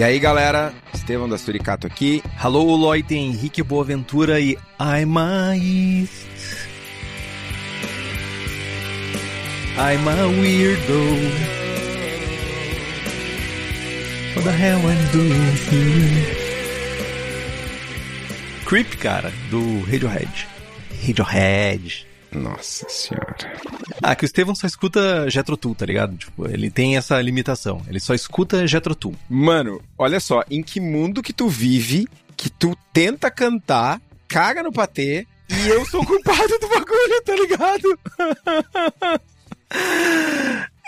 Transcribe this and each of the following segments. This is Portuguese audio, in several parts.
E aí, galera, Estevão da Suricato aqui. Alô, Loite, Henrique Boaventura e I'm a East. I'm a weirdo. What the hell I'm doing here? Creep, cara, do Radiohead. Radiohead. Nossa senhora. Ah, que o Estevão só escuta Jetro Tool, tá ligado? Tipo, ele tem essa limitação. Ele só escuta Jetro Tool. Mano, olha só, em que mundo que tu vive, que tu tenta cantar, caga no patê, e eu sou culpado do bagulho, tá ligado?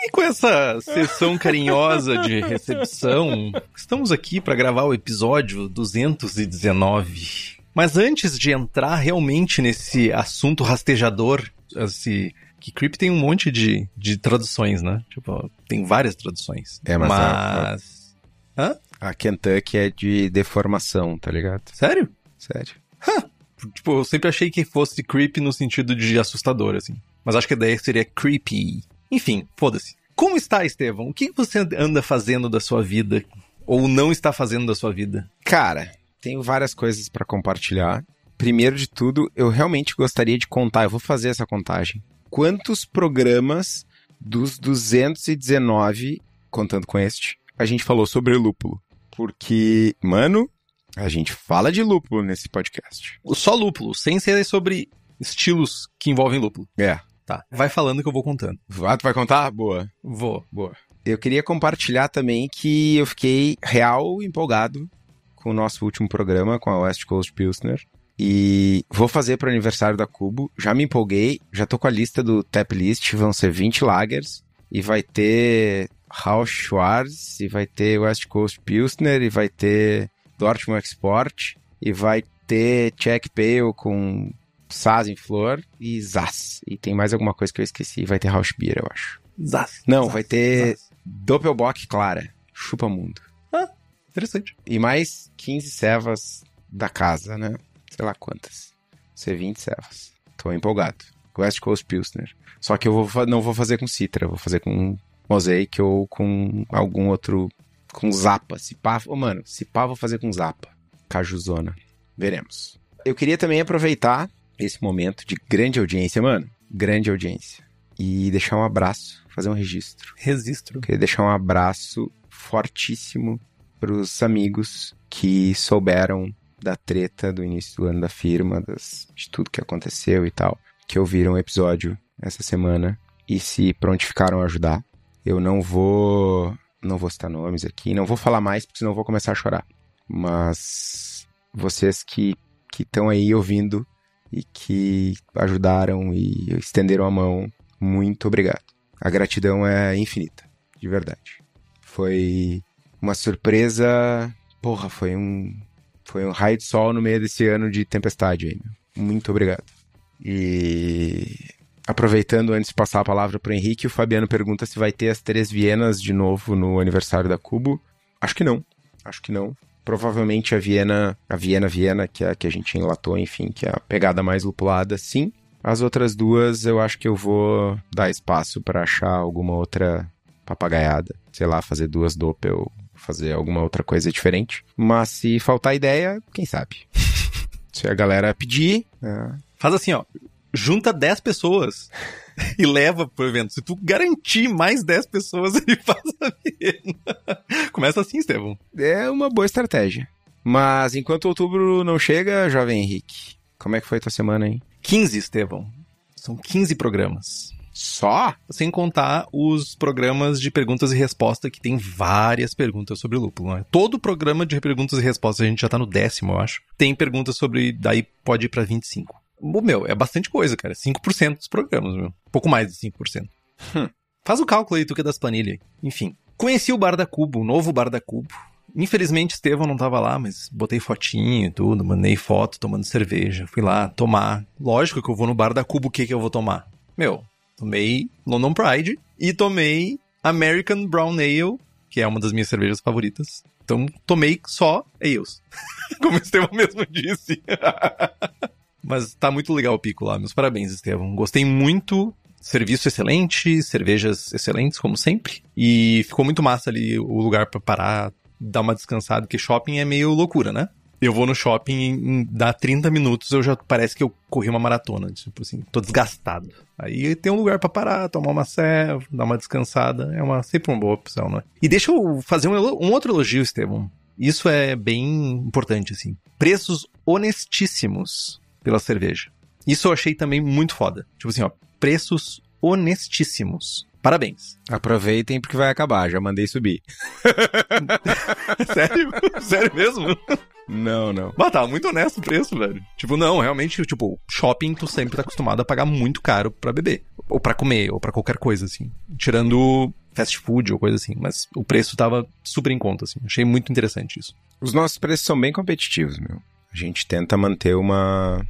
E com essa sessão carinhosa de recepção, estamos aqui para gravar o episódio 219. Mas antes de entrar realmente nesse assunto rastejador, esse, que Creep tem um monte de, de traduções, né? Tipo, tem várias traduções. É, mas mas... Hã? A Kentucky é de deformação, tá ligado? Sério? Sério. Tipo, eu sempre achei que fosse creepy no sentido de assustador, assim. Mas acho que a ideia seria creepy. Enfim, foda-se. Como está, Estevão? O que você anda fazendo da sua vida? Ou não está fazendo da sua vida? Cara, tenho várias coisas pra compartilhar. Primeiro de tudo, eu realmente gostaria de contar, eu vou fazer essa contagem. Quantos programas dos 219, contando com este, a gente falou sobre lúpulo? Porque, mano, a gente fala de lúpulo nesse podcast. Só lúpulo, sem ser sobre estilos que envolvem lúpulo. É. Tá. Vai falando que eu vou contando. Ah, tu vai contar? Boa. Vou. Boa. Eu queria compartilhar também que eu fiquei real empolgado com o nosso último programa com a West Coast Pilsner. E vou fazer para o aniversário da Cubo. Já me empolguei, já tô com a lista do tap list, vão ser 20 lagers. E vai ter Rausch Schwarz, e vai ter West Coast Pilsner, e vai ter Dortmund Export, e vai ter Czech Pale com Saz em flor e Zaz. E tem mais alguma coisa que eu esqueci. Vai ter Rausch Beer, eu acho. Zaz. Não, Zaz, vai ter Zaz. Doppelbock Clara. Chupa mundo. Interessante. E mais 15 cevas da casa, né? Sei lá quantas. Ser 20 cevas. Tô empolgado. West Coast Pilsner. Só que eu vou, não vou fazer com Citra, vou fazer com Mosaic ou com algum outro. Com Zapa. Se pá, ô, mano, se pá, vou fazer com Zapa. Cajuzona. Veremos. Eu queria também aproveitar esse momento de grande audiência, mano. Grande audiência. E deixar um abraço, fazer um registro. Registro. Queria deixar um abraço fortíssimo pros amigos que souberam da treta do início do ano da firma, das, de tudo que aconteceu e tal, que ouviram o episódio essa semana e se prontificaram a ajudar. Eu não vou, não vou citar nomes aqui, não vou falar mais porque senão vou começar a chorar. Mas vocês que estão aí ouvindo e que ajudaram e estenderam a mão, muito obrigado. A gratidão é infinita, de verdade. Foi uma surpresa. Porra, foi um. Foi um raio de sol no meio desse ano de tempestade aí. Muito obrigado. E. Aproveitando antes de passar a palavra para o Henrique, o Fabiano pergunta se vai ter as três Vienas de novo no aniversário da Cubo. Acho que não. Acho que não. Provavelmente a Viena, a Viena Viena, que é a que a gente enlatou, enfim, que é a pegada mais lupulada, sim. As outras duas eu acho que eu vou dar espaço para achar alguma outra papagaiada. Sei lá, fazer duas doppel, fazer alguma outra coisa diferente. Mas se faltar ideia, quem sabe? se a galera pedir, é, Faz assim, ó. Junta 10 pessoas e leva pro evento. Se tu garantir mais 10 pessoas, ele faz a Viena. Começa assim, Estevão. é uma boa estratégia. Mas enquanto outubro não chega, jovem Henrique, como é que foi tua semana, hein? 15, Estevão. São 15 programas. Só? Sem contar os programas de perguntas e respostas, que tem várias perguntas sobre lúpulo. Né? Todo programa de perguntas e respostas, a gente já tá no décimo, eu acho. Tem perguntas sobre. Daí pode ir pra 25. O meu, é bastante coisa, cara. 5% dos programas, meu. Pouco mais de 5%. Hum. Faz o cálculo aí, tu que é das planilhas. Enfim. Conheci o Bar da Cubo, o novo Bar da Cubo. Infelizmente, Estevão não tava lá, mas botei fotinho e tudo, mandei foto tomando cerveja. Fui lá tomar. Lógico que eu vou no Bar da Cubo, o que que eu vou tomar? Meu, tomei London Pride e tomei American Brown Ale, que é uma das minhas cervejas favoritas. Então, tomei só ales. Como o Estevão mesmo disse. Mas tá muito legal o pico lá. Meus parabéns, Estevão. Gostei muito. Serviço excelente, cervejas excelentes, como sempre. E ficou muito massa ali o lugar para parar, dar uma descansada, porque shopping é meio loucura, né? Eu vou no shopping em dá 30 minutos, eu já parece que eu corri uma maratona, tipo assim, tô desgastado. Aí tem um lugar para parar, tomar uma serva, dar uma descansada, é uma sempre uma boa opção, né? E deixa eu fazer um, um outro elogio, Estevão. Isso é bem importante assim. Preços honestíssimos pela cerveja. Isso eu achei também muito foda. Tipo assim, ó, preços honestíssimos. Parabéns. Aproveitem porque vai acabar, já mandei subir. Sério? Sério mesmo? Não, não. Mas tá muito honesto o preço, velho. Tipo, não, realmente, tipo, shopping tu sempre tá acostumado a pagar muito caro pra beber. Ou pra comer, ou pra qualquer coisa, assim. Tirando fast food ou coisa assim. Mas o preço tava super em conta, assim. Achei muito interessante isso. Os nossos preços são bem competitivos, meu. A gente tenta manter uma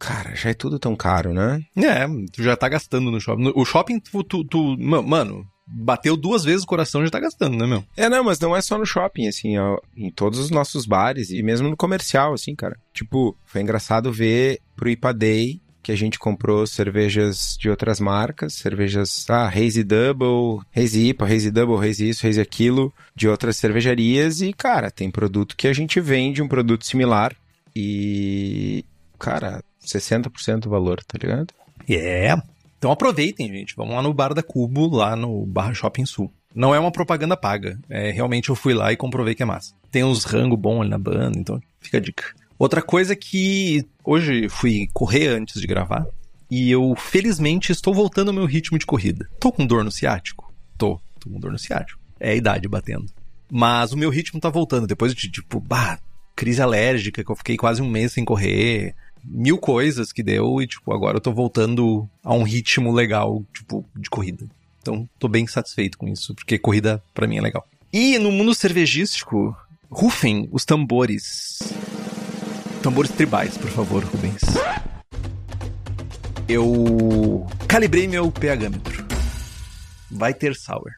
Cara, já é tudo tão caro, né? É, tu já tá gastando no shopping. O shopping, tu, tu, tu mano, bateu duas vezes o coração já tá gastando, né, meu? É, não, mas não é só no shopping, assim, ó, em todos os nossos bares e mesmo no comercial, assim, cara. Tipo, foi engraçado ver pro IPA Day que a gente comprou cervejas de outras marcas, cervejas, ah, Hazy Double, Hazy IPA, Hazy Double, Hazy isso, Hazy aquilo, de outras cervejarias e, cara, tem produto que a gente vende, um produto similar e, cara, 60% do valor, tá ligado? É. Yeah. Então aproveitem, gente. Vamos lá no Bar da Cubo, lá no Barra Shopping Sul. Não é uma propaganda paga. É, realmente eu fui lá e comprovei que é massa. Tem uns rango bom ali na banda, então fica a dica. Outra coisa que hoje fui correr antes de gravar e eu felizmente estou voltando ao meu ritmo de corrida. Tô com dor no ciático? Tô, tô com dor no ciático. É a idade batendo. Mas o meu ritmo tá voltando depois de tipo, bah, crise alérgica que eu fiquei quase um mês sem correr mil coisas que deu e, tipo, agora eu tô voltando a um ritmo legal, tipo, de corrida. Então, tô bem satisfeito com isso, porque corrida para mim é legal. E no mundo cervejístico, rufem os tambores. Tambores tribais, por favor, Rubens. Eu calibrei meu pHmetro. Vai ter sour.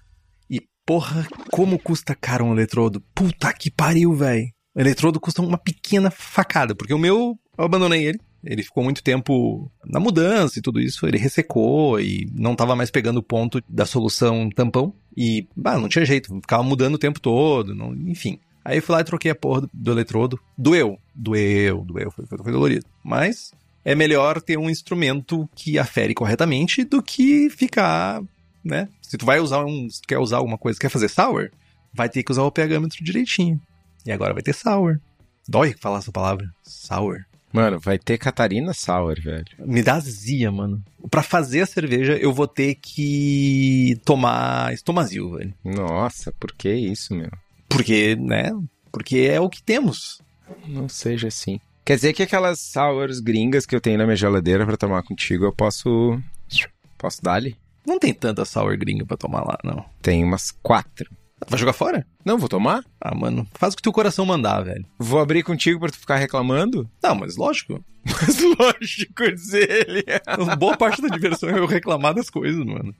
E porra, como custa caro um eletrodo? Puta que pariu, velho. Eletrodo custa uma pequena facada, porque o meu eu abandonei ele. Ele ficou muito tempo na mudança e tudo isso, ele ressecou e não estava mais pegando o ponto da solução tampão. E, bah, não tinha jeito, ficava mudando o tempo todo, não, enfim. Aí eu fui lá e troquei a porra do, do eletrodo. Doeu, doeu, doeu, foi, foi, foi dolorido. Mas é melhor ter um instrumento que afere corretamente do que ficar, né? Se tu vai usar um, quer usar alguma coisa, quer fazer sour, vai ter que usar o pHmetro direitinho. E agora vai ter sour. Dói falar essa palavra, sour. Mano, vai ter Catarina Sour, velho. Me dá azia, mano. Pra fazer a cerveja, eu vou ter que tomar estomazil, velho. Nossa, por que isso, meu? Porque, né? Porque é o que temos. Não seja assim. Quer dizer que aquelas sours gringas que eu tenho na minha geladeira para tomar contigo, eu posso. Posso dar-lhe? Não tem tanta sour gringa pra tomar lá, não. Tem umas quatro. Vai jogar fora? Não, vou tomar. Ah, mano, faz o que teu coração mandar, velho. Vou abrir contigo pra tu ficar reclamando? Não, mas lógico. Mas lógico, dizer ele. Boa parte da diversão é eu reclamar das coisas, mano.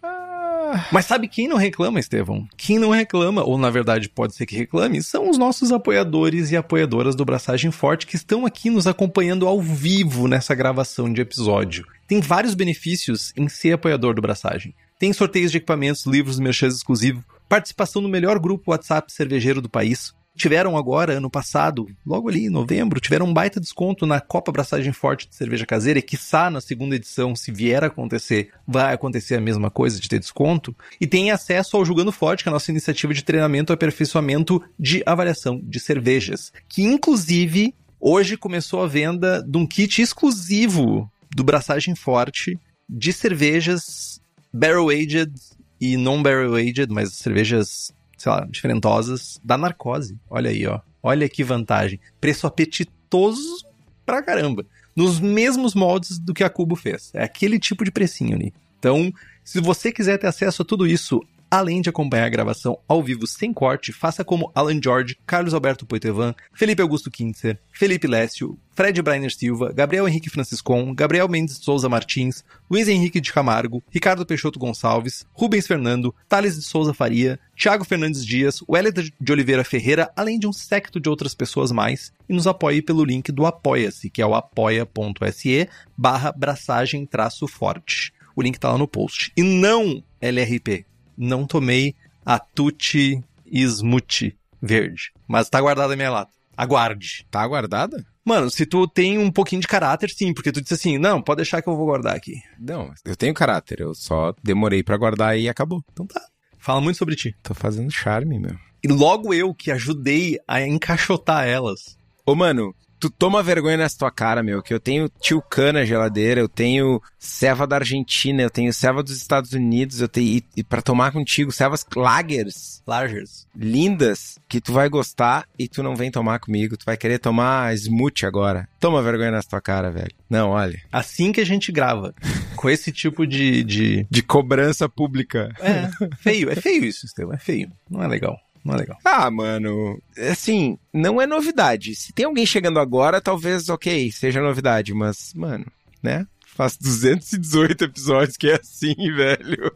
Mas sabe quem não reclama, Estevão? Quem não reclama, ou na verdade pode ser que reclame, são os nossos apoiadores e apoiadoras do Braçagem Forte que estão aqui nos acompanhando ao vivo nessa gravação de episódio. Tem vários benefícios em ser apoiador do Braçagem. Tem sorteios de equipamentos, livros, merchans exclusivos, participação no melhor grupo WhatsApp cervejeiro do país, tiveram agora, ano passado, logo ali em novembro, tiveram um baita desconto na Copa Braçagem Forte de cerveja caseira e quiçá na segunda edição, se vier a acontecer, vai acontecer a mesma coisa de ter desconto. E tem acesso ao Jogando Forte, que é a nossa iniciativa de treinamento e aperfeiçoamento de avaliação de cervejas, que inclusive hoje começou a venda de um kit exclusivo do Braçagem Forte de cervejas barrel aged e non barrel aged, mas cervejas sei lá, diferentosas da narcose. Olha aí, ó. Olha que vantagem. Preço apetitoso pra caramba. Nos mesmos moldes do que a Cubo fez. É aquele tipo de precinho ali. Então, se você quiser ter acesso a tudo isso Além de acompanhar a gravação ao vivo sem corte, faça como Alan George, Carlos Alberto Poitevin, Felipe Augusto Kintzer, Felipe Lécio, Fred Brainer Silva, Gabriel Henrique Franciscon, Gabriel Mendes Souza Martins, Luiz Henrique de Camargo, Ricardo Peixoto Gonçalves, Rubens Fernando, Thales de Souza Faria, Thiago Fernandes Dias, Wellington de Oliveira Ferreira, além de um secto de outras pessoas mais, e nos apoie pelo link do Apoia-se, que é o apoia.se barra braçagem traço forte. O link tá lá no post. E não LRP, não tomei a Tutti Smoothie verde. Mas tá guardada a minha lata. Aguarde. Tá guardada? Mano, se tu tem um pouquinho de caráter, sim, porque tu disse assim, não, pode deixar que eu vou guardar aqui. Não, eu tenho caráter, eu só demorei para guardar e acabou. Então tá. Fala muito sobre ti. Tô fazendo charme, meu. E logo eu que ajudei a encaixotar elas. Ô, mano, tu toma vergonha nessa tua cara, meu, que eu tenho Tilcana na geladeira, eu tenho ceva da Argentina, eu tenho ceva dos Estados Unidos, eu tenho e, e para tomar contigo cevas lagers, lagers, lindas, que tu vai gostar e tu não vem tomar comigo, tu vai querer tomar smoothie agora. Toma vergonha nessa tua cara, velho. Não, olha. Assim que a gente grava, com esse tipo de de, de cobrança pública. É, feio, é feio isso, Estevam, é feio. Não é legal não é legal. Ah, mano, assim, não é novidade. Se tem alguém chegando agora, talvez, ok, seja novidade, mas, mano, né? Faz 218 episódios que é assim, velho.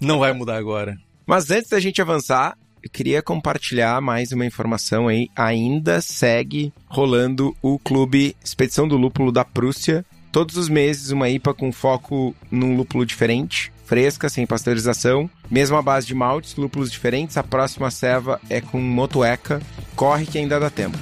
Não vai mudar agora. Mas antes da gente avançar, eu queria compartilhar mais uma informação aí. Ainda segue rolando o Clube Expedição do Lúpulo da Prússia. Todos os meses, uma IPA com foco num lúpulo diferente fresca, sem pasteurização. Mesma base de maltes, lúpulos diferentes. A próxima ceva é com motueca. Corre que ainda dá tempo.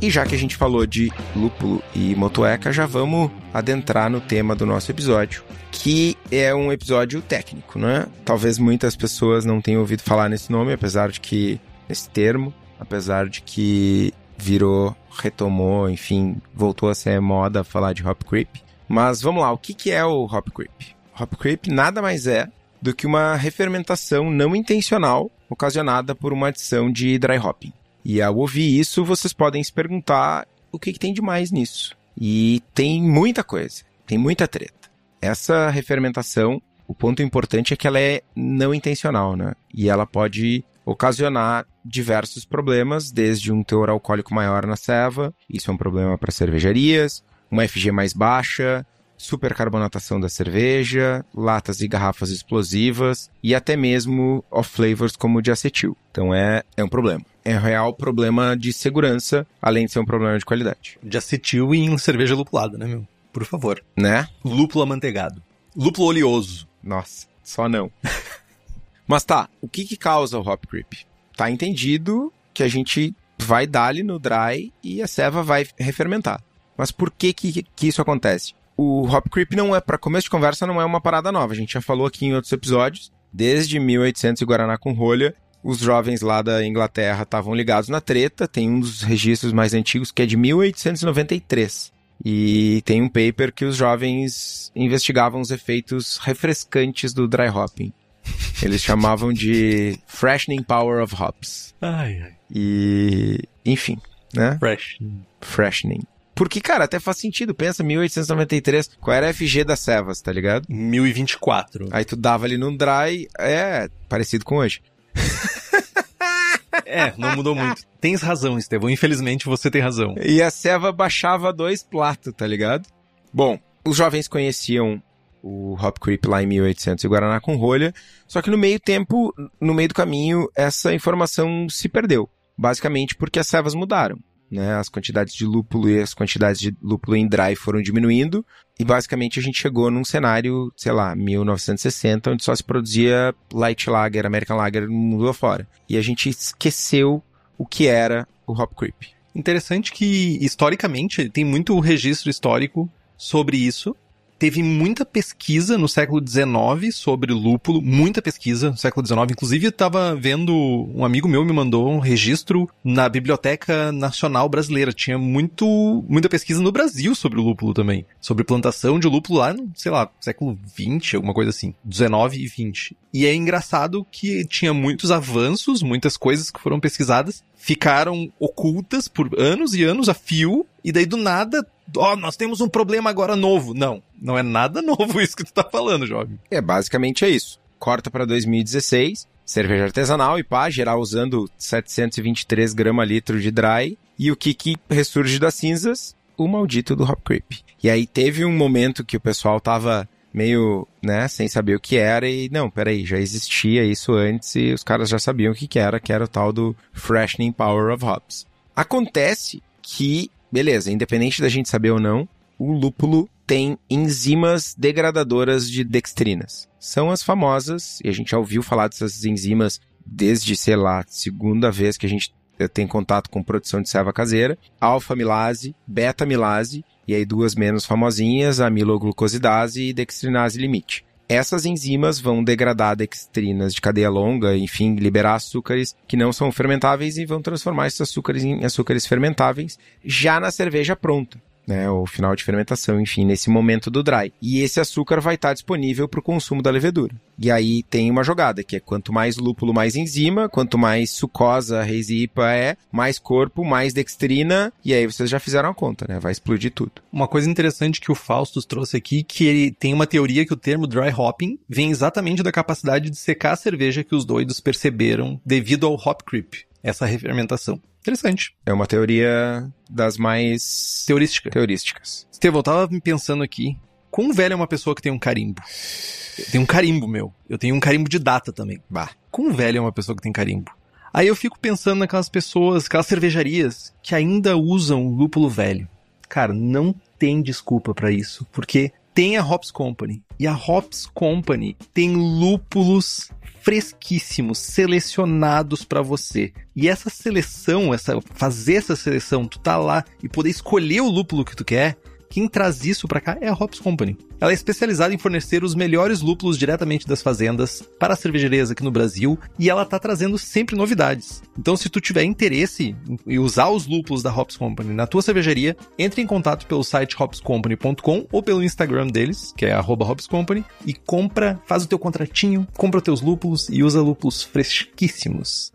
E já que a gente falou de lúpulo e motueca, já vamos adentrar no tema do nosso episódio, que é um episódio técnico, né? Talvez muitas pessoas não tenham ouvido falar nesse nome, apesar de que esse termo, apesar de que virou, retomou, enfim, voltou a ser moda falar de hop creep. Mas vamos lá, o que, que é o hop creep? Hop creep nada mais é do que uma refermentação não intencional ocasionada por uma adição de dry hopping. E ao ouvir isso, vocês podem se perguntar o que, que tem de mais nisso. E tem muita coisa, tem muita treta. Essa refermentação, o ponto importante é que ela é não intencional, né? E ela pode ocasionar diversos problemas, desde um teor alcoólico maior na ceva, isso é um problema para cervejarias, uma FG mais baixa, supercarbonatação da cerveja, latas e garrafas explosivas e até mesmo off-flavors como o de acetil. Então é, é um problema. É um real problema de segurança, além de ser um problema de qualidade. De acetil em cerveja lupulada, né, meu? Por favor. Né? Lúpulo amanteigado. Lúpulo oleoso. Nossa, só não. Mas tá, o que que causa o hop creep? Tá entendido que a gente vai dar-lhe no dry e a ceva vai refermentar. Mas por que que, que isso acontece? O hop creep não é, para começo de conversa, não é uma parada nova. A gente já falou aqui em outros episódios. Desde 1800 e Guaraná com rolha, os jovens lá da Inglaterra estavam ligados na treta. Tem um dos registros mais antigos que é de 1893. E tem um paper que os jovens investigavam os efeitos refrescantes do dry hopping. Eles chamavam de Freshening Power of Hops. Ai, ai. E, enfim, né? Freshening. Freshening. Porque, cara, até faz sentido. Pensa, 1893, qual era a FG das Sevas, tá ligado? 1024. Aí tu dava ali num dry, é, parecido com hoje. é, não mudou muito. Tens razão, Estevão. Infelizmente você tem razão. E a ceva baixava dois platos, tá ligado? Bom, os jovens conheciam o Hop Creep lá em 1800 e Guaraná com rolha. Só que no meio tempo, no meio do caminho, essa informação se perdeu. Basicamente porque as cevas mudaram. Né, as quantidades de lúpulo e as quantidades de lúpulo em dry foram diminuindo E basicamente a gente chegou num cenário, sei lá, 1960, onde só se produzia Light Lager, American Lager no mundo afora. E a gente esqueceu o que era o Hop Creep. Interessante que, historicamente, tem muito registro histórico sobre isso teve muita pesquisa no século XIX sobre lúpulo, muita pesquisa no século XIX. Inclusive, eu estava vendo, um amigo meu me mandou um registro na Biblioteca Nacional Brasileira. Tinha muito, muita pesquisa no Brasil sobre o lúpulo também. Sobre plantação de lúpulo lá no, sei lá, século XX, alguma coisa assim. 19 e 20. E é engraçado que tinha muitos avanços, muitas coisas que foram pesquisadas, ficaram ocultas por anos e anos a fio, e daí do nada ó, oh, nós temos um problema agora novo. Não, não é nada novo isso que tu tá falando, jovem. É, basicamente é isso. Corta para 2016, cerveja artesanal e pá, geral usando 723 gramas litro de dry. E o que que ressurge das cinzas? O maldito do Hop Creep. E aí teve um momento que o pessoal tava meio, né, sem saber o que era e não, peraí, já existia isso antes e os caras já sabiam o que que era, que era o tal do Freshening Power of Hops. Acontece que beleza, independente da gente saber ou não, o lúpulo tem enzimas degradadoras de dextrinas. São as famosas, e a gente já ouviu falar dessas enzimas desde, sei lá, segunda vez que a gente tem contato com produção de serva caseira, alfa-milase, beta-milase, e aí duas menos famosinhas, amiloglucosidase e dextrinase limite. Essas enzimas vão degradar dextrinas de cadeia longa, enfim, liberar açúcares que não são fermentáveis e vão transformar esses açúcares em açúcares fermentáveis já na cerveja pronta né, o final de fermentação, enfim, nesse momento do dry. E esse açúcar vai estar disponível para o consumo da levedura. E aí tem uma jogada, que é quanto mais lúpulo, mais enzima, quanto mais sucosa a Hazy IPA é, mais corpo, mais dextrina, e aí vocês já fizeram a conta, né? Vai explodir tudo. Uma coisa interessante que o Faustus trouxe aqui, que ele tem uma teoria que o termo dry hopping vem exatamente da capacidade de secar a cerveja que os doidos perceberam devido ao hop creep, essa refermentação. Interessante. É uma teoria das mais... Teurística. Teurísticas. Estevão, eu tava pensando aqui, quão velho é uma pessoa que tem um carimbo? Tem um carimbo, meu. Eu tenho um carimbo de data também. Bah. Quão velho é uma pessoa que tem carimbo? Aí eu fico pensando naquelas pessoas, aquelas cervejarias que ainda usam lúpulo velho. Cara, não tem desculpa para isso, porque tem a Hops Company. E a Hops Company tem lúpulos fresquíssimos, selecionados para você. E essa seleção, essa fazer essa seleção, tu tá lá e poder escolher o lúpulo que tu quer, quem traz isso para cá é a Hops Company. Ela é especializada em fornecer os melhores lúpulos diretamente das fazendas para as cervejarias aqui no Brasil e ela tá trazendo sempre novidades. Então, se tu tiver interesse em usar os lúpulos da Hops Company na tua cervejaria, entre em contato pelo site hopscompany.com ou pelo Instagram deles, que é @hopscompany, e compra, faz o teu contratinho, compra os teus lúpulos e usa lúpulos fresquíssimos.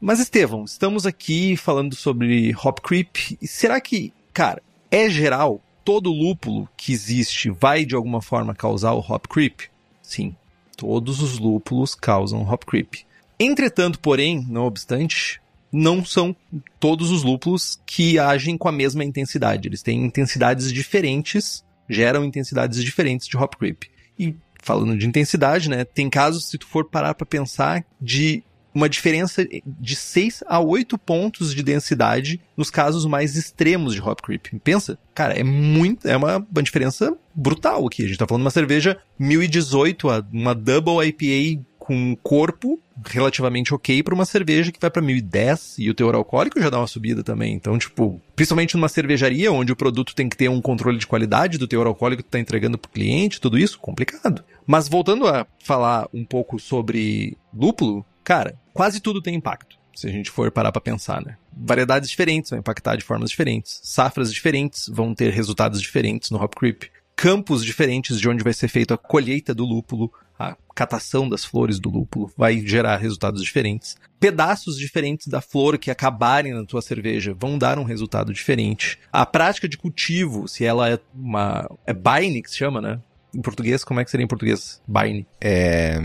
Mas Estevão, estamos aqui falando sobre hop creep. Será que, cara, é geral, todo lúpulo que existe vai de alguma forma causar o hop creep? Sim, todos os lúpulos causam hop creep. Entretanto, porém, não obstante, não são todos os lúpulos que agem com a mesma intensidade. Eles têm intensidades diferentes, geram intensidades diferentes de hop creep. E falando de intensidade, né, tem casos, se tu for parar para pensar, de uma diferença de 6 a 8 pontos de densidade nos casos mais extremos de hop creep. Pensa, cara, é muito, é uma, uma diferença brutal aqui. A gente tá falando de uma cerveja 1018, uma double IPA com um corpo relativamente ok para uma cerveja que vai para 1010 e o teor alcoólico já dá uma subida também. Então, tipo, principalmente numa cervejaria onde o produto tem que ter um controle de qualidade do teor alcoólico que tá entregando pro cliente, tudo isso, complicado. Mas voltando a falar um pouco sobre lúpulo, cara, quase tudo tem impacto. Se a gente for parar para pensar, né? Variedades diferentes vão impactar de formas diferentes. Safras diferentes vão ter resultados diferentes no Hop Creep. Campos diferentes de onde vai ser feita a colheita do lúpulo, a catação das flores do lúpulo, vai gerar resultados diferentes. Pedaços diferentes da flor que acabarem na tua cerveja vão dar um resultado diferente. A prática de cultivo, se ela é uma. É Baine que se chama, né? Em português, como é que seria em português? Baine. É.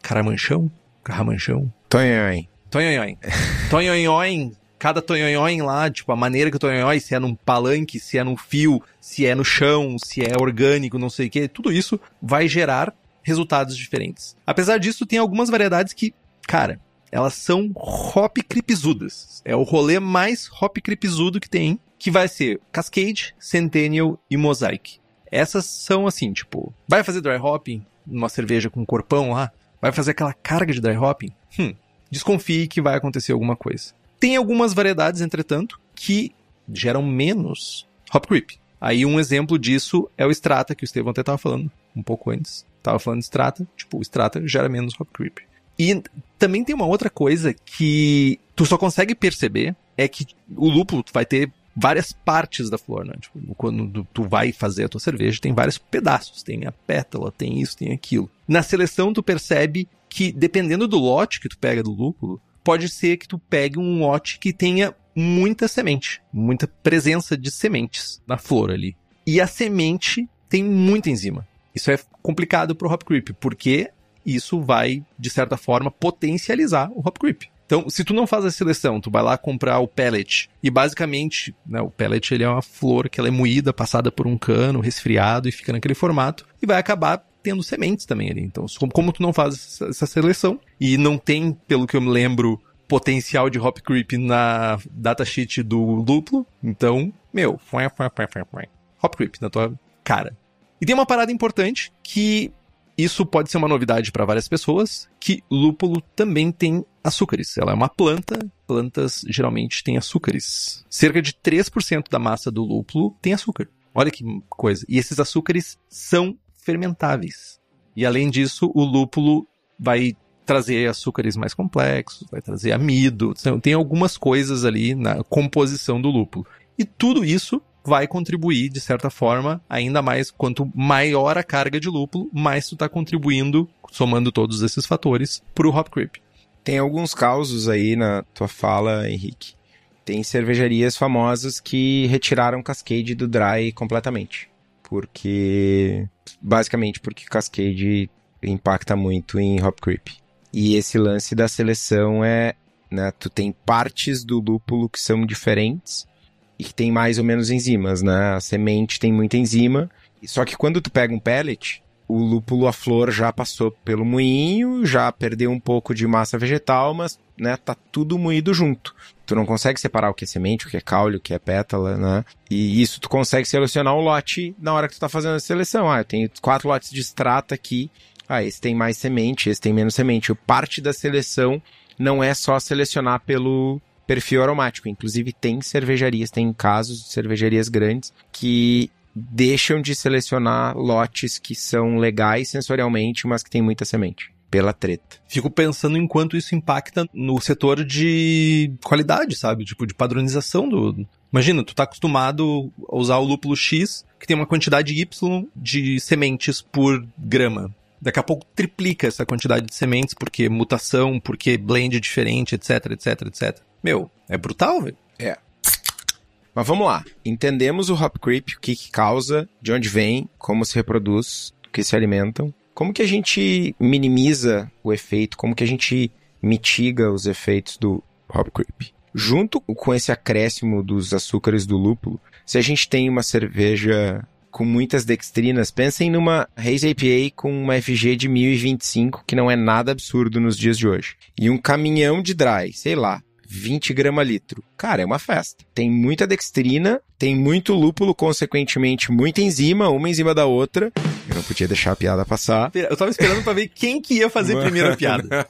Caramanchão? Carramanchão? Tonhonhon. Tonhonhon. Tonhonhon, cada tonhonhon lá, tipo, a maneira que o tonhonhon, se é num palanque, se é no fio, se é no chão, se é orgânico, não sei o que, tudo isso vai gerar resultados diferentes. Apesar disso, tem algumas variedades que, cara, elas são hop creepzudas. É o rolê mais hop creepzudo que tem, que vai ser Cascade, Centennial e Mosaic. Essas são assim, tipo, vai fazer dry hopping numa cerveja com corpão lá? Vai fazer aquela carga de dry hopping? Hum, desconfie que vai acontecer alguma coisa. Tem algumas variedades, entretanto, que geram menos hop creep. Aí um exemplo disso é o Strata, que o Estevão até estava falando um pouco antes. Tava falando de Strata, tipo, o Strata gera menos hop creep. E também tem uma outra coisa que tu só consegue perceber, é que o lúpulo vai ter várias partes da flor, né? Tipo, quando tu vai fazer a tua cerveja, tem vários pedaços. Tem a pétala, tem isso, tem aquilo. Na seleção, tu percebe que, dependendo do lote que tu pega do lúpulo, pode ser que tu pegue um lote que tenha muita semente, muita presença de sementes na flor ali. E a semente tem muita enzima. Isso é complicado pro hop creep, porque isso vai, de certa forma, potencializar o hop creep. Então, se tu não faz a seleção, tu vai lá comprar o pellet e basicamente, né, o pellet ele é uma flor que ela é moída, passada por um cano, resfriado e fica naquele formato e vai acabar tendo sementes também ali. Então, como tu não faz essa seleção e não tem, pelo que eu me lembro, potencial de hop creep na datasheet do lúpulo, então, meu, hop creep na tua cara. E tem uma parada importante que isso pode ser uma novidade para várias pessoas, que lúpulo também tem açúcares. Ela é uma planta, plantas geralmente têm açúcares. Cerca de 3% da massa do lúpulo tem açúcar. Olha que coisa. E esses açúcares são fermentáveis. E além disso, o lúpulo vai trazer açúcares mais complexos, vai trazer amido. Então, tem algumas coisas ali na composição do lúpulo. E tudo isso vai contribuir, de certa forma, ainda mais, quanto maior a carga de lúpulo, mais tu está contribuindo, somando todos esses fatores, para o hop creep. Tem alguns causos aí na tua fala, Henrique. Tem cervejarias famosas que retiraram Cascade do dry completamente. Porque. Basicamente porque Cascade impacta muito em hop creep. E esse lance da seleção é. Né, tu tem partes do lúpulo que são diferentes e que tem mais ou menos enzimas, né? A semente tem muita enzima. Só que quando tu pega um pellet, o lúpulo, a flor já passou pelo moinho, já perdeu um pouco de massa vegetal, mas, né, tá tudo moído junto. Tu não consegue separar o que é semente, o que é caule, o que é pétala, né? E isso tu consegue selecionar o lote na hora que tu tá fazendo a seleção. Ah, eu tenho quatro lotes de extrata aqui. Ah, esse tem mais semente, esse tem menos semente. Parte da seleção não é só selecionar pelo perfil aromático. Inclusive tem cervejarias, tem casos de cervejarias grandes que deixam de selecionar lotes que são legais sensorialmente, mas que tem muita semente. Pela treta. Fico pensando em quanto isso impacta no setor de qualidade, sabe? Tipo, de padronização do. Imagina, tu tá acostumado a usar o lúpulo X, que tem uma quantidade Y de sementes por grama. Daqui a pouco triplica essa quantidade de sementes, porque mutação, porque blend diferente, etc, etc, etc. Meu, é brutal, velho. É. Mas vamos lá. Entendemos o hop creep, o que, que causa, de onde vem, como se reproduz, do que se alimentam. Como que a gente minimiza o efeito, como que a gente mitiga os efeitos do hop creep? Junto com esse acréscimo dos açúcares do lúpulo, se a gente tem uma cerveja com muitas dextrinas, pensem numa Haze IPA com uma FG de 1025, que não é nada absurdo nos dias de hoje. E um caminhão de dry, sei lá, 20 gramas litro. Cara, é uma festa. Tem muita dextrina, tem muito lúpulo, consequentemente, muita enzima, uma enzima da outra. Eu não podia deixar a piada passar. Eu tava esperando para ver quem que ia fazer primeiro a piada.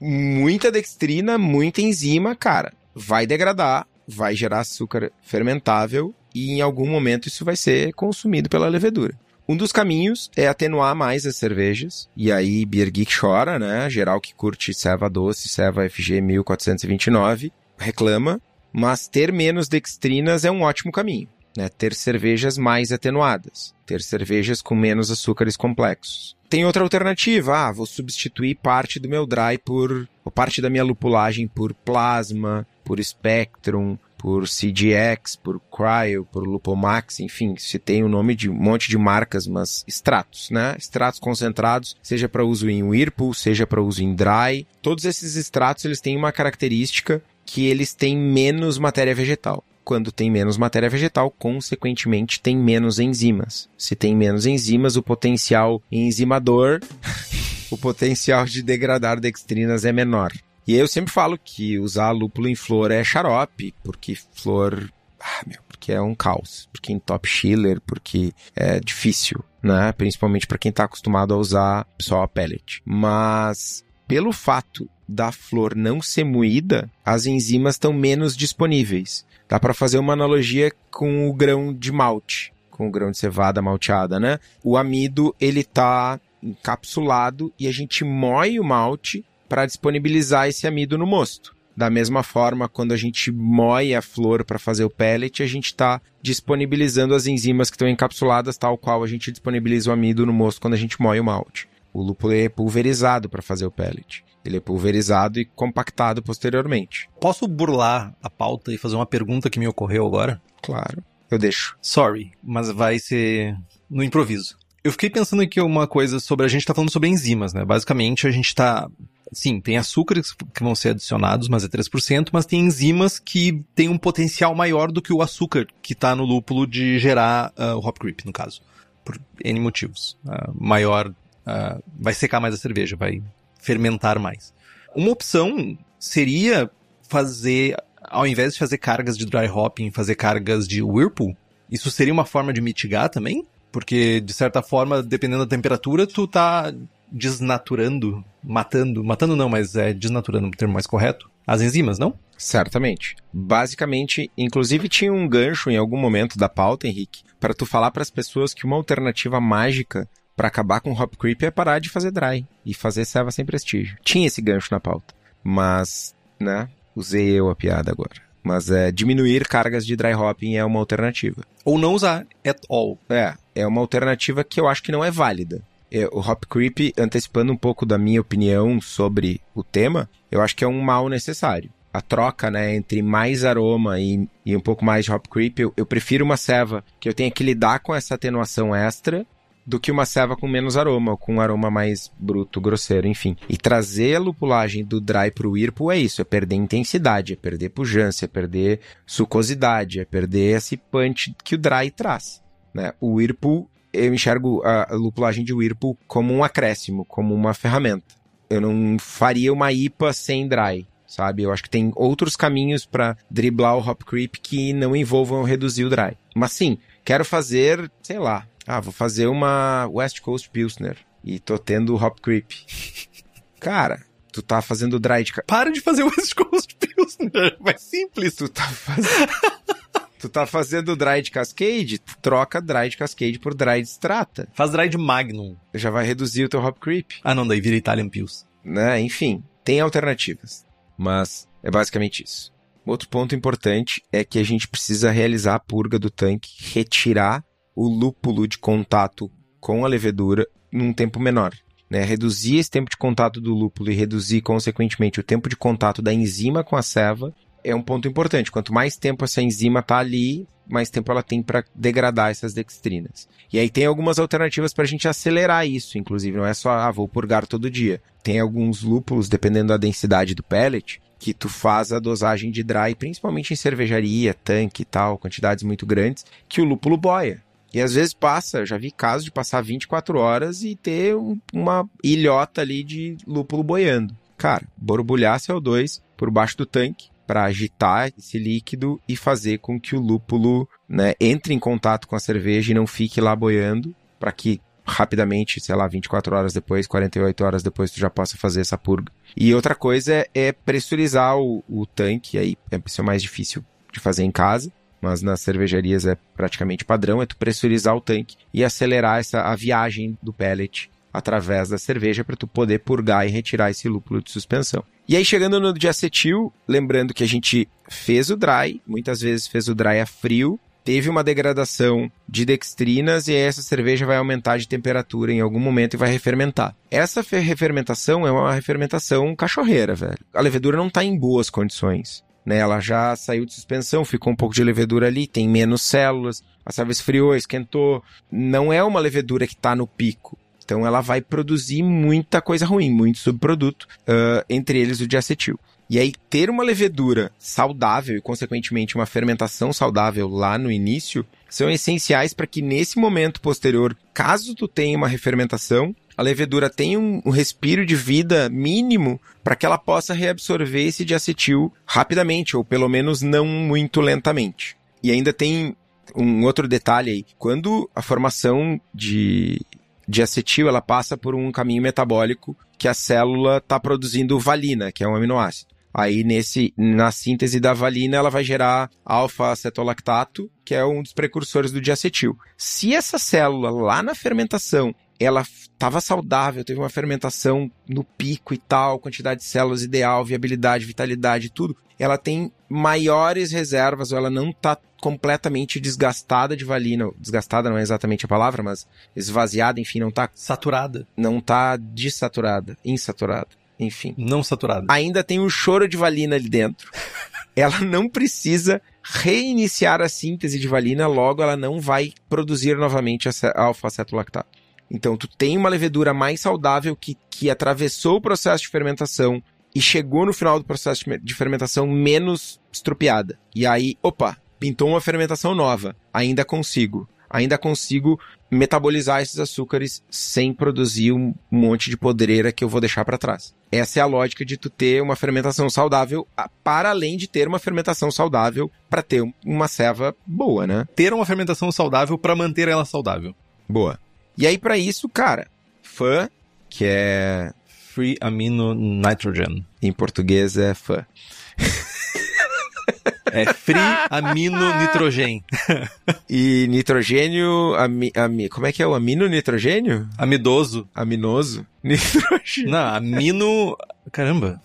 muita dextrina, muita enzima, cara. Vai degradar, vai gerar açúcar fermentável e em algum momento isso vai ser consumido pela levedura. Um dos caminhos é atenuar mais as cervejas, e aí Beer Geek chora, né? Geral que curte ceva doce, ceva FG 1429, reclama, mas ter menos dextrinas é um ótimo caminho. Né, ter cervejas mais atenuadas, ter cervejas com menos açúcares complexos. Tem outra alternativa, ah, vou substituir parte do meu dry por, ou parte da minha lupulagem por plasma, por spectrum, por CGX, por Cryo, por Lupomax, enfim, se tem o nome de um monte de marcas, mas extratos, né? Extratos concentrados, seja para uso em Whirlpool, seja para uso em Dry. Todos esses extratos, eles têm uma característica que eles têm menos matéria vegetal. Quando tem menos matéria vegetal, consequentemente tem menos enzimas. Se tem menos enzimas, o potencial enzimador, o potencial de degradar dextrinas é menor. E eu sempre falo que usar lúpulo em flor é xarope, porque flor. Ah, meu, porque é um caos, porque top chiller, porque é difícil, né? Principalmente para quem está acostumado a usar só a pellet. Mas pelo fato da flor não ser moída, as enzimas estão menos disponíveis. Dá para fazer uma analogia com o grão de malte, com o grão de cevada malteada, né? O amido ele tá encapsulado e a gente moe o malte para disponibilizar esse amido no mosto. Da mesma forma, quando a gente moe a flor para fazer o pellet, a gente está disponibilizando as enzimas que estão encapsuladas, tal qual a gente disponibiliza o amido no mosto quando a gente moe o malte. O lúpulo é pulverizado para fazer o pellet. Ele é pulverizado e compactado posteriormente. Posso burlar a pauta e fazer uma pergunta que me ocorreu agora? Claro, eu deixo. Sorry, mas vai ser no improviso. Eu fiquei pensando aqui uma coisa sobre. A gente tá falando sobre enzimas, né? Basicamente, a gente tá. Sim, tem açúcares que vão ser adicionados, mas é 3%, mas tem enzimas que têm um potencial maior do que o açúcar que tá no lúpulo de gerar uh, o hop creep, no caso. Por N motivos. Uh, maior. Uh, vai secar mais a cerveja, vai fermentar mais. Uma opção seria fazer, ao invés de fazer cargas de dry hopping, fazer cargas de whirlpool. Isso seria uma forma de mitigar também? Porque, de certa forma, dependendo da temperatura, tu tá desnaturando, matando, matando não, mas é desnaturando o termo mais correto, as enzimas, não? Certamente. Basicamente, inclusive tinha um gancho em algum momento da pauta, Henrique, para tu falar para as pessoas que uma alternativa mágica para acabar com o hop creep é parar de fazer dry e fazer serva sem prestígio. Tinha esse gancho na pauta, mas, né, usei eu a piada agora. Mas é, diminuir cargas de dry hopping é uma alternativa. Ou não usar at all. É, é uma alternativa que eu acho que não é válida. É, o hop creep, antecipando um pouco da minha opinião sobre o tema, eu acho que é um mal necessário. A troca, né, entre mais aroma e, e um pouco mais de hop creep, eu, eu prefiro uma ceva que eu tenha que lidar com essa atenuação extra do que uma ceva com menos aroma, com um aroma mais bruto, grosseiro, enfim. E trazer a lupulagem do dry pro Whirlpool é isso, é perder intensidade, é perder pujança, é perder sucosidade, é perder esse punch que o dry traz. Né? O Whirlpool, eu enxergo a lupulagem de Whirlpool como um acréscimo, como uma ferramenta. Eu não faria uma IPA sem dry, sabe? Eu acho que tem outros caminhos para driblar o hop creep que não envolvam reduzir o dry. Mas sim, quero fazer, sei lá, ah, vou fazer uma West Coast Pilsner e tô tendo hop creep. Cara, tu tá fazendo dry de... Para de fazer West Coast Pilsner, é simples. Tu tá fazendo... tu tá fazendo dry de Cascade, troca dry de Cascade por dry de Strata. Faz dry de Magnum. Já vai reduzir o teu hop creep. Ah, não, daí vira Italian Pils. Né, enfim, tem alternativas. Mas é basicamente isso. Outro ponto importante é que a gente precisa realizar a purga do tanque, retirar o lúpulo de contato com a levedura num tempo menor. Né? Reduzir esse tempo de contato do lúpulo e reduzir, consequentemente, o tempo de contato da enzima com a ceva é um ponto importante. Quanto mais tempo essa enzima está ali, mais tempo ela tem para degradar essas dextrinas. E aí tem algumas alternativas para a gente acelerar isso, inclusive. Não é só, ah, vou purgar todo dia. Tem alguns lúpulos, dependendo da densidade do pellet, que tu faz a dosagem de dry, principalmente em cervejaria, tanque e tal, quantidades muito grandes, que o lúpulo boia. E às vezes passa, já vi casos de passar 24 horas e ter um, uma ilhota ali de lúpulo boiando. Cara, borbulhar CO2 por baixo do tanque para agitar esse líquido e fazer com que o lúpulo né, entre em contato com a cerveja e não fique lá boiando, para que rapidamente, sei lá, 24 horas depois, 48 horas depois, tu já possa fazer essa purga. E outra coisa é, pressurizar o, o tanque, aí é, isso é mais difícil de fazer em casa, mas nas cervejarias é praticamente padrão, é tu pressurizar o tanque e acelerar essa, a viagem do pellet através da cerveja para tu poder purgar e retirar esse lúpulo de suspensão. E aí chegando no de acetil, lembrando que a gente fez o dry, muitas vezes fez o dry a frio, teve uma degradação de dextrinas e essa cerveja vai aumentar de temperatura em algum momento e vai refermentar. Essa refermentação é uma refermentação cachorreira, velho. A levedura não está em boas condições né? Ela já saiu de suspensão, ficou um pouco de levedura ali, tem menos células, a cerveja esfriou, esquentou. Não é uma levedura que está no pico. Então ela vai produzir muita coisa ruim, muito subproduto, uh, entre eles o diacetil. E aí, ter uma levedura saudável e, consequentemente, uma fermentação saudável lá no início são essenciais para que nesse momento posterior, caso tu tenha uma refermentação, a levedura tem um, um respiro de vida mínimo para que ela possa reabsorver esse diacetil rapidamente, ou pelo menos não muito lentamente. E ainda tem um outro detalhe aí. Quando a formação de, de acetil ela passa por um caminho metabólico que a célula está produzindo valina, que é um aminoácido. Aí nesse na síntese da valina ela vai gerar alfa-acetolactato, que é um dos precursores do diacetil. Se essa célula lá na fermentação ela estava saudável, teve uma fermentação no pico e tal, quantidade de células ideal, viabilidade, vitalidade, tudo, ela tem maiores reservas, ou ela não está completamente desgastada de valina. Desgastada não é exatamente a palavra, mas esvaziada, enfim, não está saturada. Não está desaturada, insaturada, enfim. Não saturada. Ainda tem um choro de valina ali dentro. ela não precisa reiniciar a síntese de valina, logo ela não vai produzir novamente a alfa-acetolactato. Então, tu tem uma levedura mais saudável que, que atravessou o processo de fermentação e chegou no final do processo de fermentação menos estrupiada. E aí, opa, pintou uma fermentação nova. Ainda consigo. Ainda consigo metabolizar esses açúcares sem produzir um monte de podreira que eu vou deixar para trás. Essa é a lógica de tu ter uma fermentação saudável, para além de ter uma fermentação saudável para ter uma ceva boa, né? Ter uma fermentação saudável para manter ela saudável. Boa. E aí, para isso, cara, fã, que é. Free Amino Nitrogen. Em português é fã. É free amino nitrogênio. e nitrogênio, ami, ami, como é que é o amino nitrogênio? Amidoso. Aminoso? Nitrogênio. Não, amino, caramba.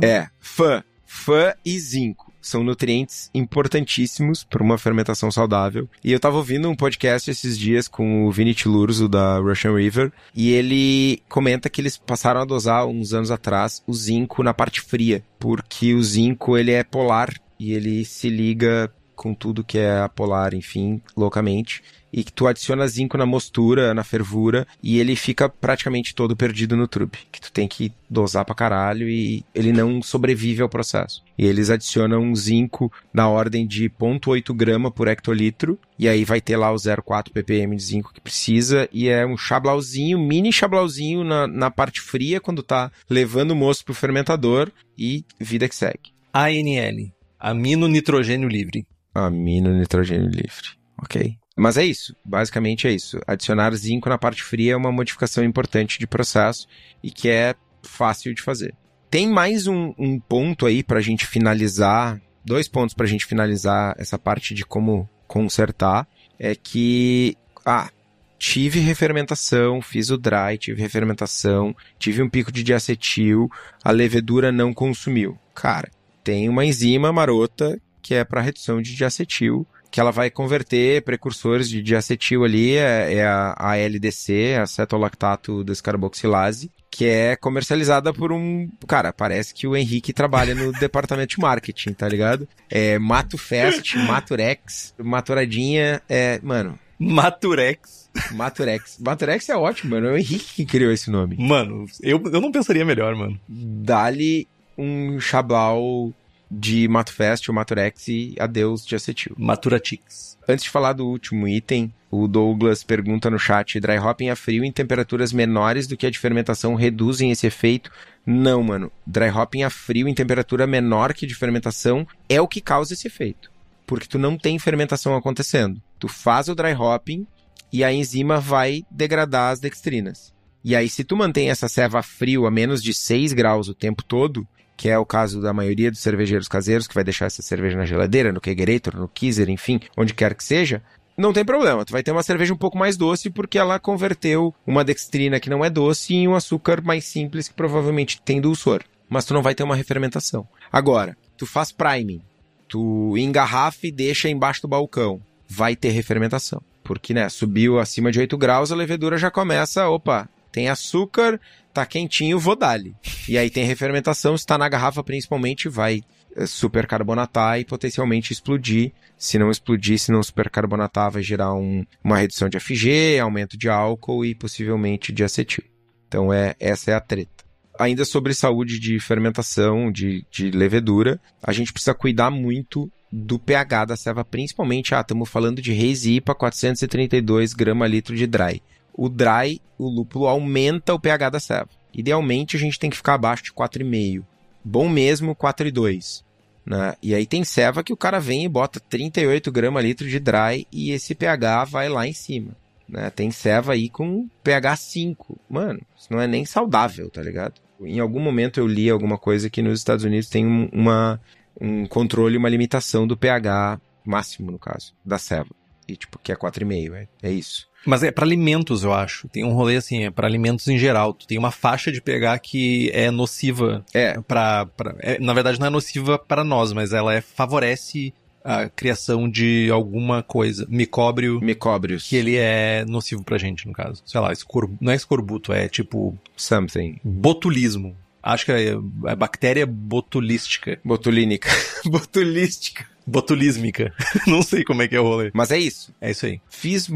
É, fã, fã e zinco são nutrientes importantíssimos para uma fermentação saudável. E eu estava ouvindo um podcast esses dias com o Vinit Lurzo da Russian River e ele comenta que eles passaram a dosar uns anos atrás o zinco na parte fria, porque o zinco ele é polar e ele se liga com tudo que é apolar, enfim, loucamente e que tu adiciona zinco na mostura, na fervura, e ele fica praticamente todo perdido no trube. Que tu tem que dosar pra caralho e ele não sobrevive ao processo. E eles adicionam zinco na ordem de 0,8 grama por hectolitro, e aí vai ter lá o 0,4 ppm de zinco que precisa, e é um chablauzinho, mini chablauzinho na, na parte fria, quando tá levando o moço pro fermentador, e vida que segue. ANL, amino nitrogênio livre. Amino nitrogênio livre, ok? Mas é isso, basicamente é isso. Adicionar zinco na parte fria é uma modificação importante de processo e que é fácil de fazer. Tem mais um, um ponto aí para a gente finalizar, dois pontos para a gente finalizar essa parte de como consertar, é que, ah, tive refermentação, fiz o dry, tive refermentação, tive um pico de diacetil, a levedura não consumiu. Cara, tem uma enzima marota que é para redução de diacetil, que ela vai converter precursores de diacetil ali, é, é a ALDC, acetolactato descarboxilase, que é comercializada por um. Cara, parece que o Henrique trabalha no departamento de marketing, tá ligado? É Mato Fest, Maturex, Maturadinha, é. Mano. Maturex. Maturex. Maturex é ótimo, mano. É o Henrique que criou esse nome. Mano, eu, eu não pensaria melhor, mano. Dá-lhe um chablau de Matufest ou Maturex e adeus de acetil. Maturatix. Antes de falar do último item, o Douglas pergunta no chat: dry hopping a frio em temperaturas menores do que a de fermentação reduzem esse efeito? Não, mano. Dry hopping a frio em temperatura menor que de fermentação é o que causa esse efeito. Porque tu não tem fermentação acontecendo. Tu faz o dry hopping e a enzima vai degradar as dextrinas. E aí, se tu mantém essa ceva frio a menos de 6 graus o tempo todo, que é o caso da maioria dos cervejeiros caseiros, que vai deixar essa cerveja na geladeira, no kegerator, no Kizer, enfim, onde quer que seja, não tem problema. Tu vai ter uma cerveja um pouco mais doce porque ela converteu uma dextrina que não é doce em um açúcar mais simples que provavelmente tem dulçor. Mas tu não vai ter uma refermentação. Agora, tu faz priming, tu engarrafa e deixa embaixo do balcão, vai ter refermentação. Porque, né, subiu acima de 8 graus, a levedura já começa, opa, tem açúcar, tá quentinho, vou dar-lhe. E aí tem refermentação, está na garrafa principalmente, vai eh, supercarbonatar e potencialmente explodir. Se não explodir, se não supercarbonatar, vai gerar um, uma redução de FG, aumento de álcool e possivelmente de acetil. Então é essa é a treta. Ainda sobre saúde de fermentação, de, de levedura, a gente precisa cuidar muito do pH da ceva, principalmente, ah, estamos falando de Reis IPA 432 grama litro de dry o dry, o lúpulo aumenta o pH da ceva. Idealmente a gente tem que ficar abaixo de 4,5. Bom mesmo 4,2. Né? E aí tem ceva que o cara vem e bota 38 gramas litro de dry e esse pH vai lá em cima. Né? Tem ceva aí com pH 5. Mano, isso não é nem saudável, tá ligado? Em algum momento eu li alguma coisa que nos Estados Unidos tem uma, um controle, uma limitação do pH máximo, no caso, da ceva. E tipo, que é 4,5, é, é isso. Mas é para alimentos, eu acho. Tem um rolê assim, é para alimentos em geral. Tu tem uma faixa de pH que é nociva. É. Pra, pra é, na verdade, não é nociva para nós, mas ela é, favorece a criação de alguma coisa. Micóbrio. Micóbrios. Que ele é nocivo pra gente, no caso. Sei lá, escor... não é escorbuto, é tipo. Something. Botulismo. Acho que é, é bactéria botulística. Botulínica. Botulística. Botulísmica. Não sei como é que é o rolê. Mas é isso. É isso aí. Fiz.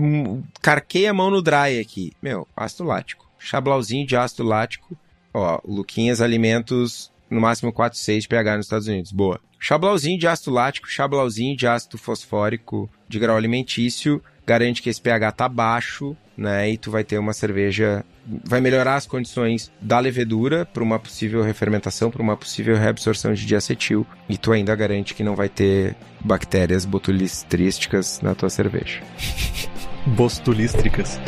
Carquei a mão no dry aqui. Meu, ácido lático. Chablauzinho de ácido lático. Ó, Luquinhas Alimentos, no máximo 4,6 de pH nos Estados Unidos. Boa. Chablauzinho de ácido lático, chablauzinho de ácido fosfórico de grau alimentício. Garante que esse pH tá baixo, né? E tu vai ter uma cerveja. Vai melhorar as condições da levedura para uma possível refermentação, para uma possível reabsorção de diacetil. E tu ainda garante que não vai ter bactérias botulistrísticas na tua cerveja. Bostulístricas.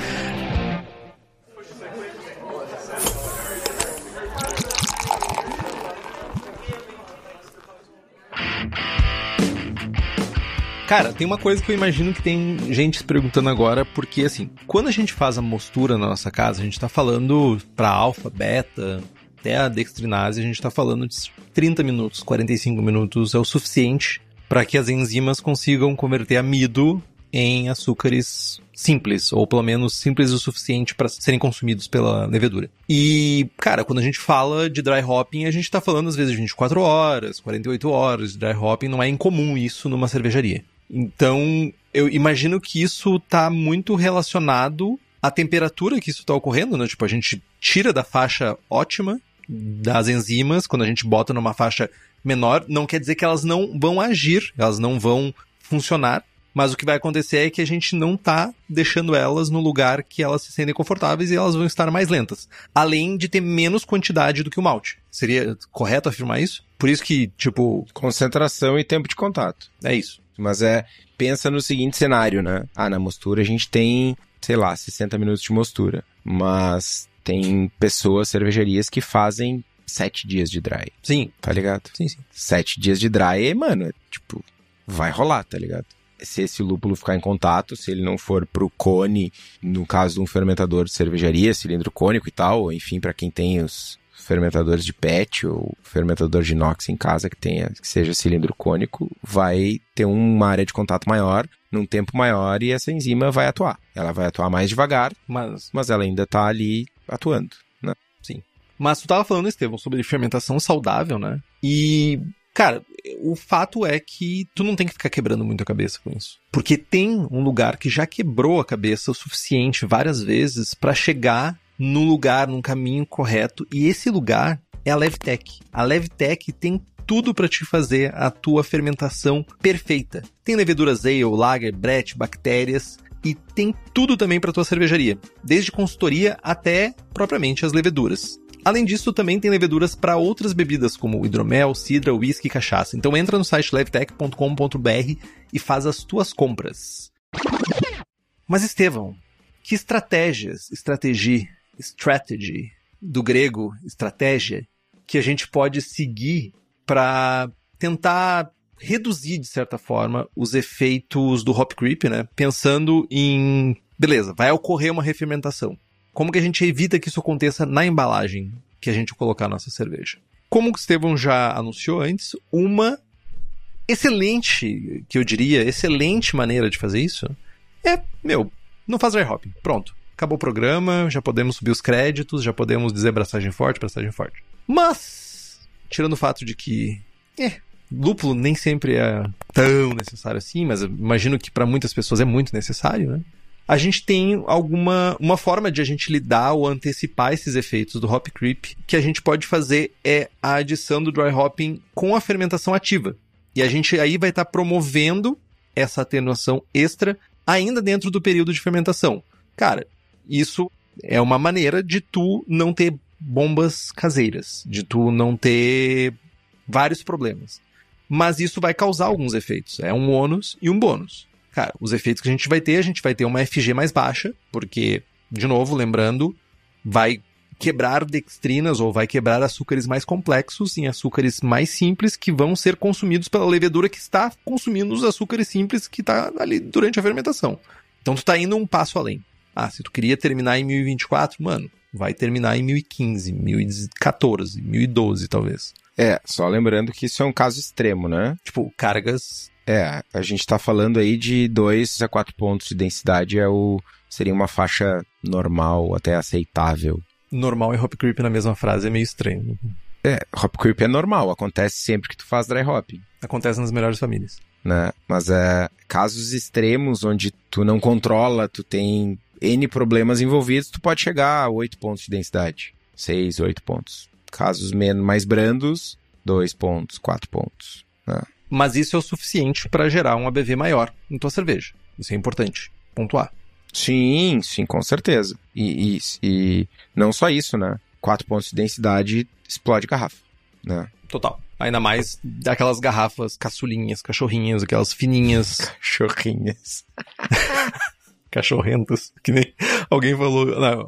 Cara, tem uma coisa que eu imagino que tem gente se perguntando agora, porque assim, quando a gente faz a mostura na nossa casa, a gente tá falando pra alfa, beta, até a dextrinase, a gente tá falando de 30 minutos, 45 minutos é o suficiente para que as enzimas consigam converter amido em açúcares simples, ou pelo menos simples o suficiente para serem consumidos pela levedura. E, cara, quando a gente fala de dry hopping, a gente tá falando às vezes de 24 horas, 48 horas de dry hopping, não é incomum isso numa cervejaria. Então, eu imagino que isso tá muito relacionado à temperatura que isso está ocorrendo, né? Tipo, a gente tira da faixa ótima das enzimas, quando a gente bota numa faixa menor, não quer dizer que elas não vão agir, elas não vão funcionar, mas o que vai acontecer é que a gente não tá deixando elas no lugar que elas se sentem confortáveis e elas vão estar mais lentas. Além de ter menos quantidade do que o malte. Seria correto afirmar isso? Por isso que, tipo. Concentração e tempo de contato. É isso. Mas é, pensa no seguinte cenário, né? Ah, na mostura a gente tem, sei lá, 60 minutos de mostura. Mas tem pessoas, cervejarias que fazem sete dias de dry. Sim. Tá ligado? Sim, sim. Sete dias de dry, mano, tipo, vai rolar, tá ligado? Se esse lúpulo ficar em contato, se ele não for pro cone, no caso de um fermentador de cervejaria, cilindro cônico e tal, enfim, para quem tem os, fermentadores de PET ou fermentador de inox em casa que tenha que seja cilindro cônico, vai ter uma área de contato maior, num tempo maior e essa enzima vai atuar. Ela vai atuar mais devagar, mas, mas ela ainda está ali atuando, né? Sim. Mas tu tava falando, Estevão, sobre fermentação saudável, né? E Cara, o fato é que tu não tem que ficar quebrando muito a cabeça com isso. Porque tem um lugar que já quebrou a cabeça o suficiente várias vezes para chegar no lugar, num caminho correto. E esse lugar é a Levtech. A Levtech tem tudo para te fazer a tua fermentação perfeita. Tem leveduras ale, lager, brett, bactérias e tem tudo também para tua cervejaria, desde consultoria até propriamente as leveduras. Além disso, também tem leveduras para outras bebidas como hidromel, cidra, whisky e cachaça. Então entra no site levtech.com.br e faz as tuas compras. Mas Estevão, que estratégias, estratégia, strategy, do grego estratégia, que a gente pode seguir para tentar reduzir, de certa forma, os efeitos do hop creep, né? Pensando em, beleza, vai ocorrer uma refermentação. Como que a gente evita que isso aconteça na embalagem que a gente colocar a nossa cerveja? Como o Estevão já anunciou antes, uma excelente, que eu diria, excelente maneira de fazer isso é, meu, não faz dry hopping. Pronto. Acabou o programa, já podemos subir os créditos, já podemos dizer braçagem forte, braçagem forte. Mas, tirando o fato de que, é, lúpulo nem sempre é tão necessário assim, mas imagino que para muitas pessoas é muito necessário, né? a gente tem alguma uma forma de a gente lidar ou antecipar esses efeitos do hop creep que a gente pode fazer é a adição do dry hopping com a fermentação ativa. E a gente aí vai estar tá promovendo essa atenuação extra ainda dentro do período de fermentação. Cara, isso é uma maneira de tu não ter bombas caseiras, de tu não ter vários problemas. mas isso vai causar alguns efeitos. É um ônus e um bônus. Cara, os efeitos que a gente vai ter, a gente vai ter uma FG mais baixa, porque, de novo, lembrando, vai quebrar dextrinas ou vai quebrar açúcares mais complexos em açúcares mais simples que vão ser consumidos pela levedura que está consumindo os açúcares simples que está ali durante a fermentação. Então tu está indo um passo além. Ah, se tu queria terminar em 1024, mano, vai terminar em 1015, 1014, 1012 talvez. É, só lembrando que isso é um caso extremo, né? Tipo, cargas. É, a gente tá falando aí de 2 a 4 pontos de densidade, é o seria uma faixa normal, até aceitável. Normal e hop creep na mesma frase é meio estranho. É, hop creep é normal, acontece sempre que tu faz dry hopping. Acontece nas melhores famílias. Né? Mas é casos extremos onde tu não controla, tu tem N problemas envolvidos, tu pode chegar a 8 pontos de densidade. 6, 8 pontos. Casos menos, mais brandos, 2 pontos, 4 pontos. Né? Mas isso é o suficiente para gerar um ABV maior na tua cerveja. Isso é importante. Pontuar. Sim, sim, com certeza. E, e, e não só isso, né? 4 pontos de densidade explode garrafa. Né? Total. Ainda mais daquelas garrafas caçulinhas, cachorrinhas, aquelas fininhas. Cachorrinhas. Cachorrentas. Que nem alguém falou. Não,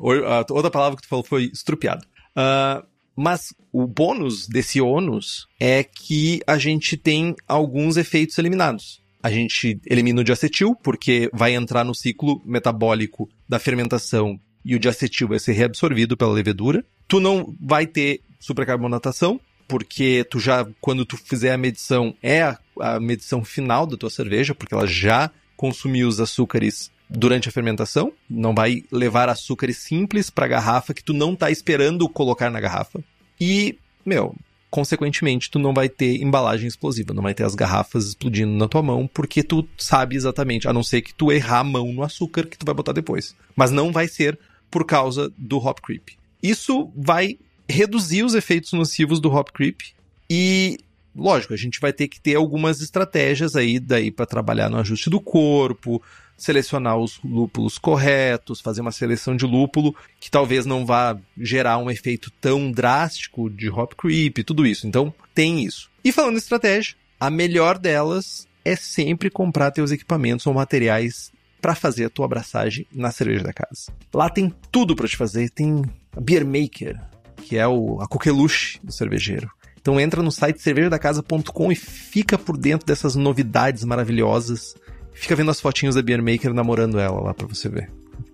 outra palavra que tu falou foi estrupiado. Uh, mas o bônus desse ônus é que a gente tem alguns efeitos eliminados. A gente elimina o diacetil, porque vai entrar no ciclo metabólico da fermentação e o diacetil vai ser reabsorvido pela levedura. Tu não vai ter supercarbonatação, porque tu já, quando tu fizer a medição, é a, a medição final da tua cerveja, porque ela já consumiu os açúcares durante a fermentação, não vai levar açúcares simples para a garrafa que tu não tá esperando colocar na garrafa. E, meu, consequentemente, tu não vai ter embalagem explosiva, não vai ter as garrafas explodindo na tua mão, porque tu sabe exatamente, a não ser que tu errar a mão no açúcar que tu vai botar depois. Mas não vai ser por causa do hop creep. Isso vai reduzir os efeitos nocivos do hop creep e lógico, a gente vai ter que ter algumas estratégias aí daí para trabalhar no ajuste do corpo, selecionar os lúpulos corretos, fazer uma seleção de lúpulo que talvez não vá gerar um efeito tão drástico de hop creep, tudo isso. Então, tem isso. E falando em estratégia, a melhor delas é sempre comprar teus equipamentos ou materiais para fazer a tua abraçagem na cerveja da casa. Lá tem tudo para te fazer, tem a Beer Maker, que é o, a coqueluche do cervejeiro. Então entra no site cervejadacasa.com e fica por dentro dessas novidades maravilhosas Fica vendo as fotinhas da Beer Maker namorando ela lá pra você ver.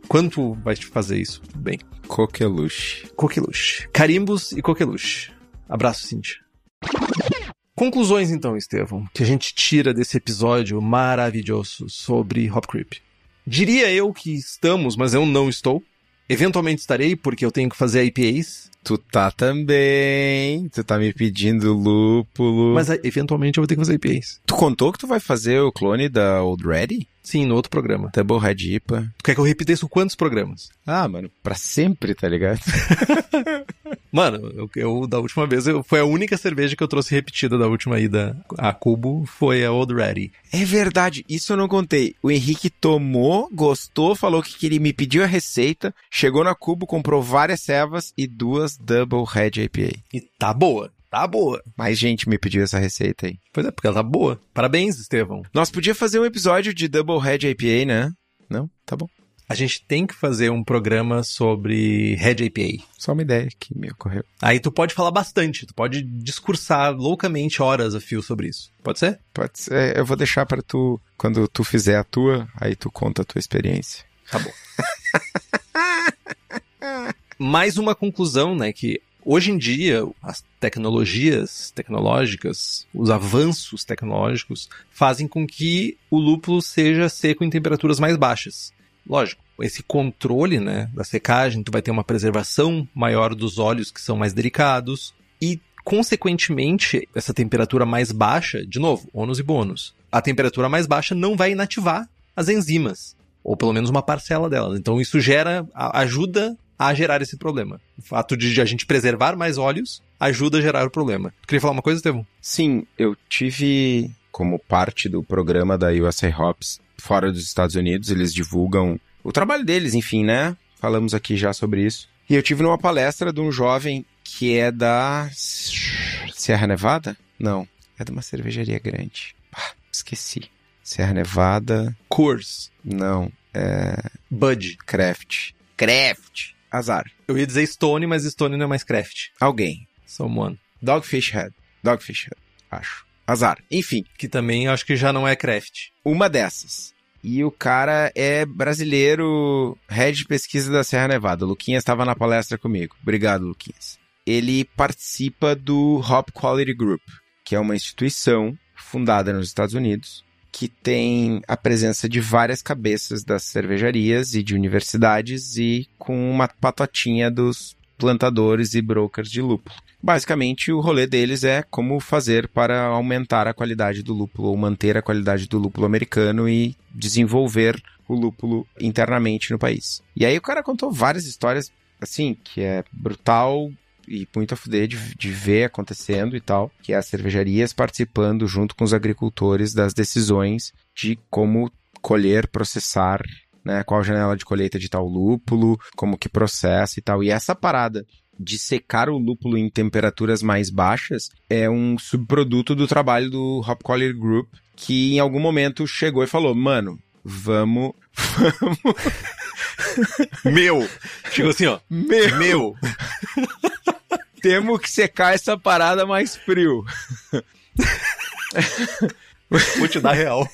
Quanto vai te fazer isso? Bem. Coqueluche. Coqueluche. Carimbos e coqueluche. Abraço, Cintia. Conclusões então, Estevão, que a gente tira desse episódio maravilhoso sobre Hop Creep. Diria eu que estamos, mas eu não estou. Eventualmente estarei, porque eu tenho que fazer IPAs. Tu tá também. Tu tá me pedindo lúpulo. Mas eventualmente eu vou ter que fazer IPAs. Tu contou que tu vai fazer o clone da Old Ready? Sim, no outro programa. Double Red IPA. Tu quer que eu repita isso quantos programas? Ah, mano, pra sempre, tá ligado? mano, eu, eu, da última vez, eu, foi a única cerveja que eu trouxe repetida da última ida a Cubo, foi a Old Ready. É verdade, isso eu não contei. O Henrique tomou, gostou, falou que queria, me pediu a receita, chegou na Cubo, comprou várias cevas e duas Double Red IPA. E tá boa. Tá boa. Mais gente me pediu essa receita aí. Pois é, porque ela tá boa. Parabéns, Estevão. Nós podíamos fazer um episódio de Double Red IPA, né? Não? Tá bom. A gente tem que fazer um programa sobre Red IPA. Só uma ideia que me ocorreu. Aí tu pode falar bastante, tu pode discursar loucamente horas a fio sobre isso. Pode ser? Pode ser. Eu vou deixar para tu, quando tu fizer a tua, aí tu conta a tua experiência. Tá bom. Mais uma conclusão, né, que Hoje em dia, as tecnologias tecnológicas, os avanços tecnológicos, fazem com que o lúpulo seja seco em temperaturas mais baixas. Lógico, esse controle né, da secagem, tu vai ter uma preservação maior dos óleos que são mais delicados e, consequentemente, essa temperatura mais baixa, de novo, ônus e bônus, a temperatura mais baixa não vai inativar as enzimas, ou pelo menos uma parcela delas. Então isso gera, ajuda a gerar esse problema. O fato de a gente preservar mais óleos ajuda a gerar o problema. Tu queria falar uma coisa, Estevão? Sim, eu tive como parte do programa da USA Hops fora dos Estados Unidos, eles divulgam o trabalho deles, enfim, né? Falamos aqui já sobre isso. E eu tive numa palestra de um jovem que é da Sierra Nevada? Não. É de uma cervejaria grande. Ah, esqueci. Serra Nevada. Coors. Não. É. Bud. Craft. Craft. Azar. Eu ia dizer Stone, mas Stone não é mais Craft. Alguém. Someone. Dogfish Head. Dogfish Head. Acho. Azar. Enfim. Que também acho que já não é Craft. Uma dessas. E o cara é brasileiro, head de pesquisa da Serra Nevada. O Luquinhas estava na palestra comigo. Obrigado, Luquinhas. Ele participa do Hop Quality Group, que é uma instituição fundada nos Estados Unidos que tem a presença de várias cabeças das cervejarias e de universidades e com uma patotinha dos plantadores e brokers de lúpulo. Basicamente, o rolê deles é como fazer para aumentar a qualidade do lúpulo ou manter a qualidade do lúpulo americano e desenvolver o lúpulo internamente no país. E aí o cara contou várias histórias assim, que é brutal, e muito a fuder de, de ver acontecendo e tal, que é as cervejarias participando junto com os agricultores das decisões de como colher, processar, né, qual janela de colheita de tal lúpulo, como que processa e tal. E essa parada de secar o lúpulo em temperaturas mais baixas é um subproduto do trabalho do Hop Quality Group, que em algum momento chegou e falou: "Mano, vamos vamos meu. Chegou assim, ó. Meu. Meu. Temos que secar essa parada mais frio. Vou te dar real.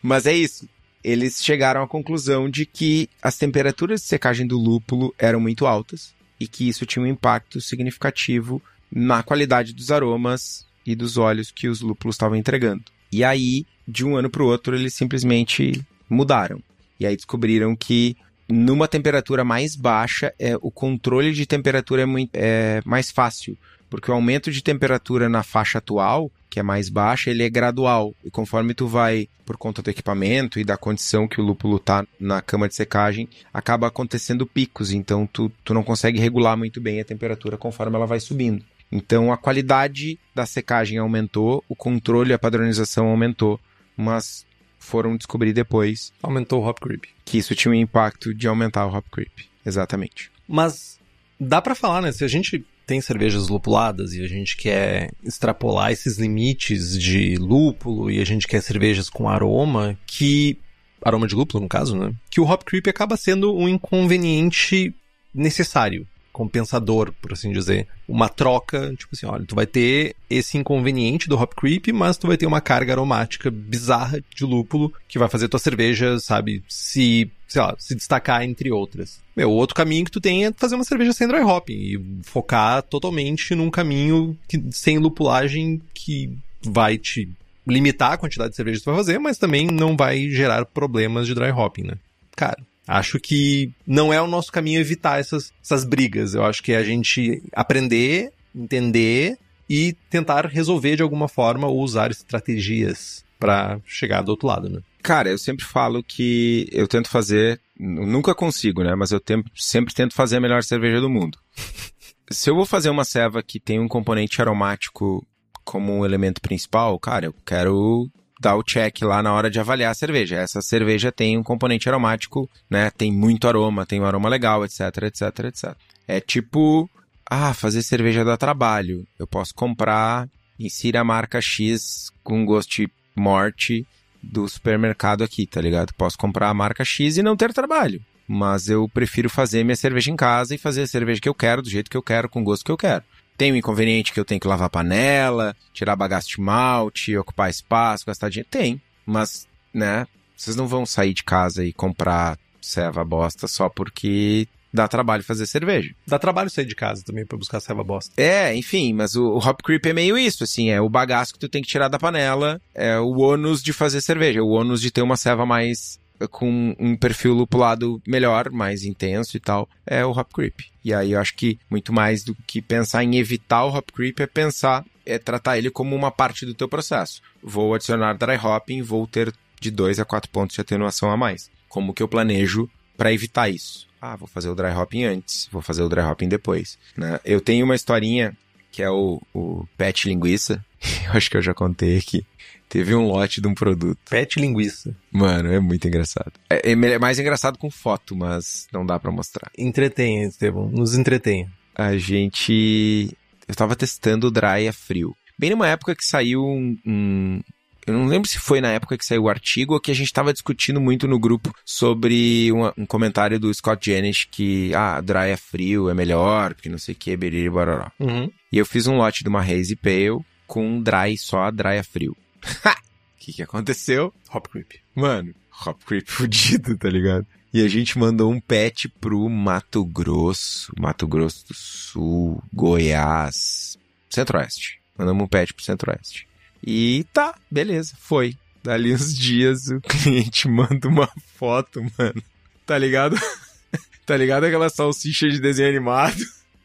Mas é isso. Eles chegaram à conclusão de que as temperaturas de secagem do lúpulo eram muito altas e que isso tinha um impacto significativo na qualidade dos aromas e dos óleos que os lúpulos estavam entregando. E aí, de um ano para o outro, eles simplesmente mudaram. E aí descobriram que numa temperatura mais baixa, é, o controle de temperatura é, muito, é mais fácil, porque o aumento de temperatura na faixa atual, que é mais baixa, ele é gradual. E conforme tu vai, por conta do equipamento e da condição que o lúpulo tá na cama de secagem, acaba acontecendo picos. Então tu, tu não consegue regular muito bem a temperatura conforme ela vai subindo. Então a qualidade da secagem aumentou, o controle, a padronização aumentou, mas foram descobrir depois. Aumentou o hop creep. Que isso tinha um impacto de aumentar o hop creep. Exatamente. Mas dá para falar, né? Se a gente tem cervejas lupuladas e a gente quer extrapolar esses limites de lúpulo e a gente quer cervejas com aroma que aroma de lúpulo no caso, né? Que o hop creep acaba sendo um inconveniente necessário compensador, por assim dizer. Uma troca, tipo assim, olha, tu vai ter esse inconveniente do hop creep, mas tu vai ter uma carga aromática bizarra de lúpulo que vai fazer tua cerveja, sabe, se, sei lá, se destacar entre outras. Meu, o outro caminho que tu tem é fazer uma cerveja sem dry hopping e focar totalmente num caminho que, sem lupulagem que vai te limitar a quantidade de cerveja que tu vai fazer, mas também não vai gerar problemas de dry hopping, né? Cara, Acho que não é o nosso caminho evitar essas, essas brigas. Eu acho que é a gente aprender, entender e tentar resolver de alguma forma ou usar estratégias para chegar do outro lado, né? Cara, eu sempre falo que eu tento fazer, nunca consigo, né? Mas eu sempre tento fazer a melhor cerveja do mundo. Se eu vou fazer uma ceva que tem um componente aromático como um elemento principal, cara, eu quero dar o check lá na hora de avaliar a cerveja. Essa cerveja tem um componente aromático, né? Tem muito aroma, tem um aroma legal, etc, etc, etc. É tipo, ah, fazer cerveja dá trabalho. Eu posso comprar, insira a marca X com gosto de morte do supermercado aqui, tá ligado? Posso comprar a marca X e não ter trabalho. Mas eu prefiro fazer minha cerveja em casa e fazer a cerveja que eu quero, do jeito que eu quero, com o gosto que eu quero. Tem o inconveniente que eu tenho que lavar a panela, tirar bagaço de malte, ocupar espaço, gastar dinheiro? Tem. Mas, né, vocês não vão sair de casa e comprar ceva bosta só porque dá trabalho fazer cerveja. Dá trabalho sair de casa também para buscar ceva bosta. É, enfim, mas o, o, hop creep é meio isso, assim, é o bagaço que tu tem que tirar da panela, é o ônus de fazer cerveja, o ônus de ter uma ceva mais com um perfil lupulado melhor, mais intenso e tal, é o hop creep. E aí eu acho que muito mais do que pensar em evitar o hop creep é pensar, é tratar ele como uma parte do teu processo. Vou adicionar dry hopping, vou ter de 2 a 4 pontos de atenuação a mais. Como que eu planejo para evitar isso? Ah, vou fazer o dry hopping antes, vou fazer o dry hopping depois. Né? Eu tenho uma historinha que é o, o pet linguiça, eu acho que eu já contei aqui, Teve um lote de um produto. Pet linguiça. Mano, é muito engraçado. É, é mais engraçado com foto, mas não dá para mostrar. Entretenha, Estevão. Nos entretenha. A gente eu tava testando o dry a frio. Bem numa época que saiu um, um eu não lembro se foi na época que saiu o artigo ou que a gente estava discutindo muito no grupo sobre uma, um comentário do Scott Jennings que, ah, dry a frio é melhor, porque não sei o que, beriri, bororó. Uhum. E eu fiz um lote de uma Hazy Pale com dry, só dry a frio. O que que aconteceu? Hop Creep. Mano, hop creep fudido, tá ligado? E a gente mandou um patch pro Mato Grosso, Mato Grosso do Sul, Goiás, Centro-Oeste. Mandamos um patch pro Centro-Oeste. E tá, beleza, foi. Dali uns dias o cliente manda uma foto, mano. Tá ligado? tá ligado aquela salsicha de desenho animado?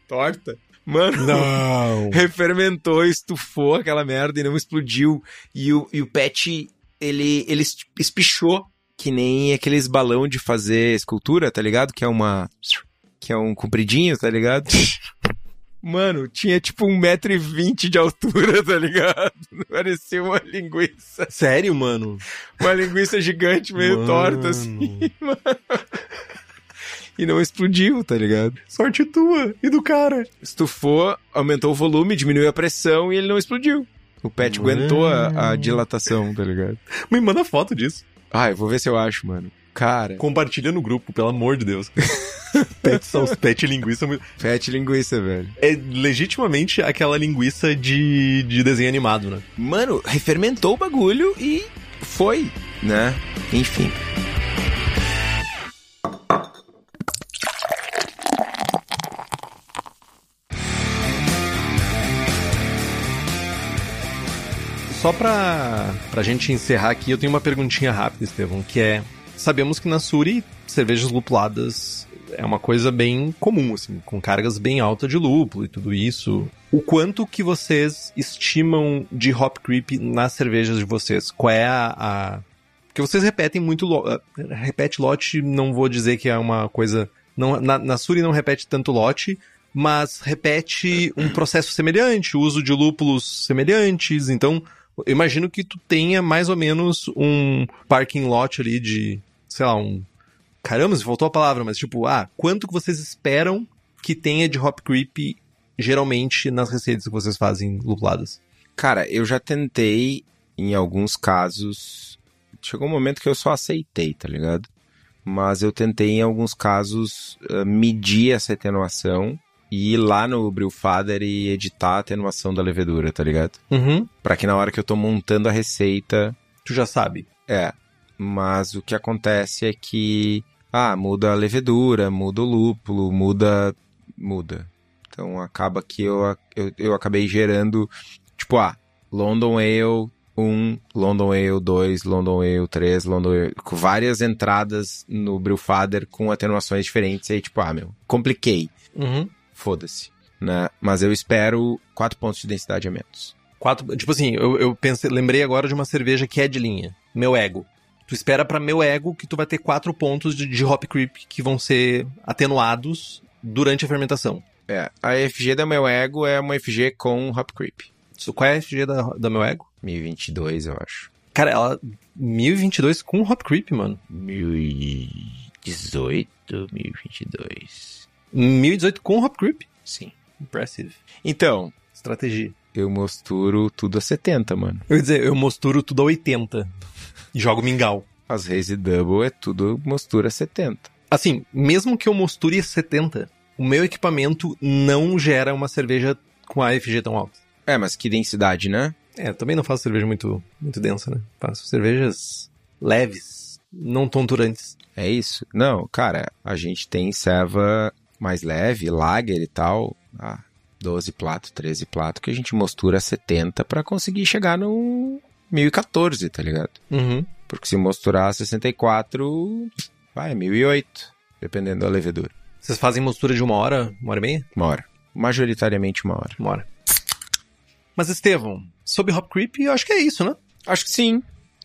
Torta? Mano, Não. refermentou, estufou aquela merda e não explodiu. E o, e o pet, ele, ele es- espichou, que nem aqueles balão de fazer escultura, tá ligado? Que é uma. Que é um compridinho, tá ligado? Mano, tinha tipo um metro e vinte de altura, tá ligado? Parecia uma linguiça. Sério, mano? Uma linguiça gigante, meio Mano. torta, assim. E não explodiu, tá ligado? Sorte tua e do cara. estufou, aumentou o volume, diminuiu a pressão e ele não explodiu. O pet Mano. aguentou a, a dilatação, tá ligado? Me manda foto disso. Ah, eu vou ver se eu acho, mano. Cara, Compartilha no grupo, pelo amor de Deus. pet, sal, pet linguiça. muito- pet linguiça, velho. É legitimamente aquela linguiça de, de desenho animado, né? Mano, refermentou o bagulho e foi, né? Enfim. Só pra, pra gente encerrar aqui, eu tenho uma perguntinha rápida, Estevão, que é... Sabemos que na Suri, cervejas lupuladas é uma coisa bem comum, assim, com cargas bem altas de lúpulo e tudo isso. O quanto que vocês estimam de hop creep nas cervejas de vocês? Qual é a... a... Porque vocês repetem muito... Lo... eh, Repete lote, não vou dizer que é uma coisa... Não, na, na Suri não repete tanto lote, mas repete um processo semelhante, uso de lúpulos semelhantes, então eu imagino que tu tenha mais ou menos um parking lot ali de, sei lá, um... Caramba, se faltou a palavra, mas tipo, ah, quanto que vocês esperam que tenha de hop creep geralmente nas receitas que vocês fazem lupuladas? Cara, eu já tentei, em alguns casos. Chegou um momento que eu só aceitei, tá ligado? Mas eu tentei, em alguns casos, eh, medir essa atenuação e ir lá no Brewfather e editar a atenuação da levedura, tá ligado? Uhum. Pra que na hora que eu tô montando a receita, Tu já sabe. é. Mas o que acontece é que, ah, muda a levedura, muda o lúpulo, muda. muda. Então acaba que eu, eu, eu acabei gerando, tipo, ah, London Ale 1, London Ale 2, London Ale 3, London Ale, com várias entradas no Brewfather com atenuações diferentes. Aí, tipo, ah, meu, compliquei. Uhum. Foda-se. Né? Mas eu espero 4 pontos de densidade a menos. Quatro, tipo assim, eu, eu pensei, lembrei agora de uma cerveja que é de linha, meu ego. Tu espera pra meu ego que tu vai ter quatro pontos de, de hop creep que vão ser atenuados durante a fermentação. É, a FG da meu ego é uma FG com Hop Creep. Qual é a FG da, da meu ego? 1022, eu acho. Cara, ela. 1022 com hop creep, mano. 1018, 1022. 1018 com hop creep? Sim. Impressive. Então, Estratégia. eu mosturo tudo a 70, mano. Eu ia dizer, eu mosturo tudo a 80. E jogo mingau. As Raise Double é tudo mostura 70. Assim, mesmo que eu mosture a 70, o meu equipamento não gera uma cerveja com a FG tão alta. É, mas que densidade, né? É, eu também não faço cerveja muito, muito densa, né? Faço cervejas leves, não tonturantes. É isso? Não, cara, a gente tem serva mais leve, lager e tal. Ah, 12 plato, 13 plato, que a gente mostura 70 pra conseguir chegar no 1014, tá ligado? Uhum. Porque se mosturar 64, vai, 1008, dependendo da levedura. Vocês fazem mostura de uma hora, uma hora e meia? Uma hora. Majoritariamente uma hora. Uma hora. Mas, Estevão, sobre Hop Creep, eu acho que é isso, né? Acho que sim.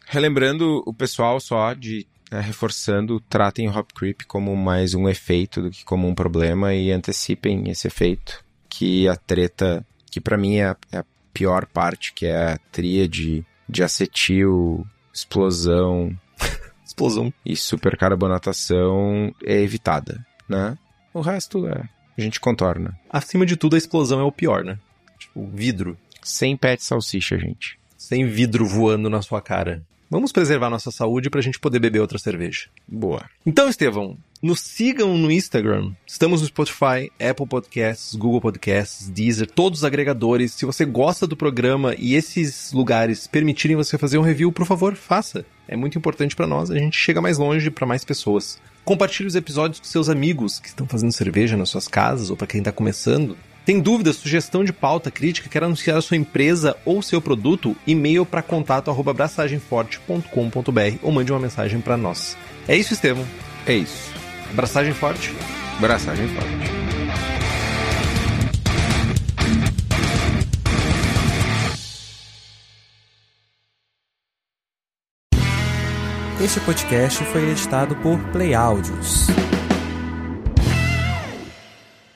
Relembrando o pessoal só de né, reforçando, tratem o Hop Creep como mais um efeito do que como um problema e antecipem esse efeito. Que a treta, que pra mim é a, é a pior parte, que é a tríade de acetil, explosão Explosão. e supercarbonatação é evitada, né? O resto é, a gente contorna. Acima de tudo, a explosão é o pior, né? Tipo, vidro. Sem pet salsicha, gente. Sem vidro voando na sua cara. Vamos preservar nossa saúde pra gente poder beber outra cerveja. Boa. Então, Estevão, nos sigam no Instagram. Estamos no Spotify, Apple Podcasts, Google Podcasts, Deezer, todos os agregadores. Se você gosta do programa e esses lugares permitirem você fazer um review, por favor, faça. É muito importante pra nós, a gente chega mais longe pra mais pessoas. Compartilhe os episódios com seus amigos que estão fazendo cerveja nas suas casas ou pra quem tá começando. Tem dúvida, sugestão de pauta, crítica, quer anunciar a sua empresa ou seu produto? E-mail para contato arroba abraçagemforte.com.br ou mande uma mensagem para nós. É isso, Estevão. É isso. Abraçagem forte. Abraçagem forte. Este podcast foi editado por Play Áudios.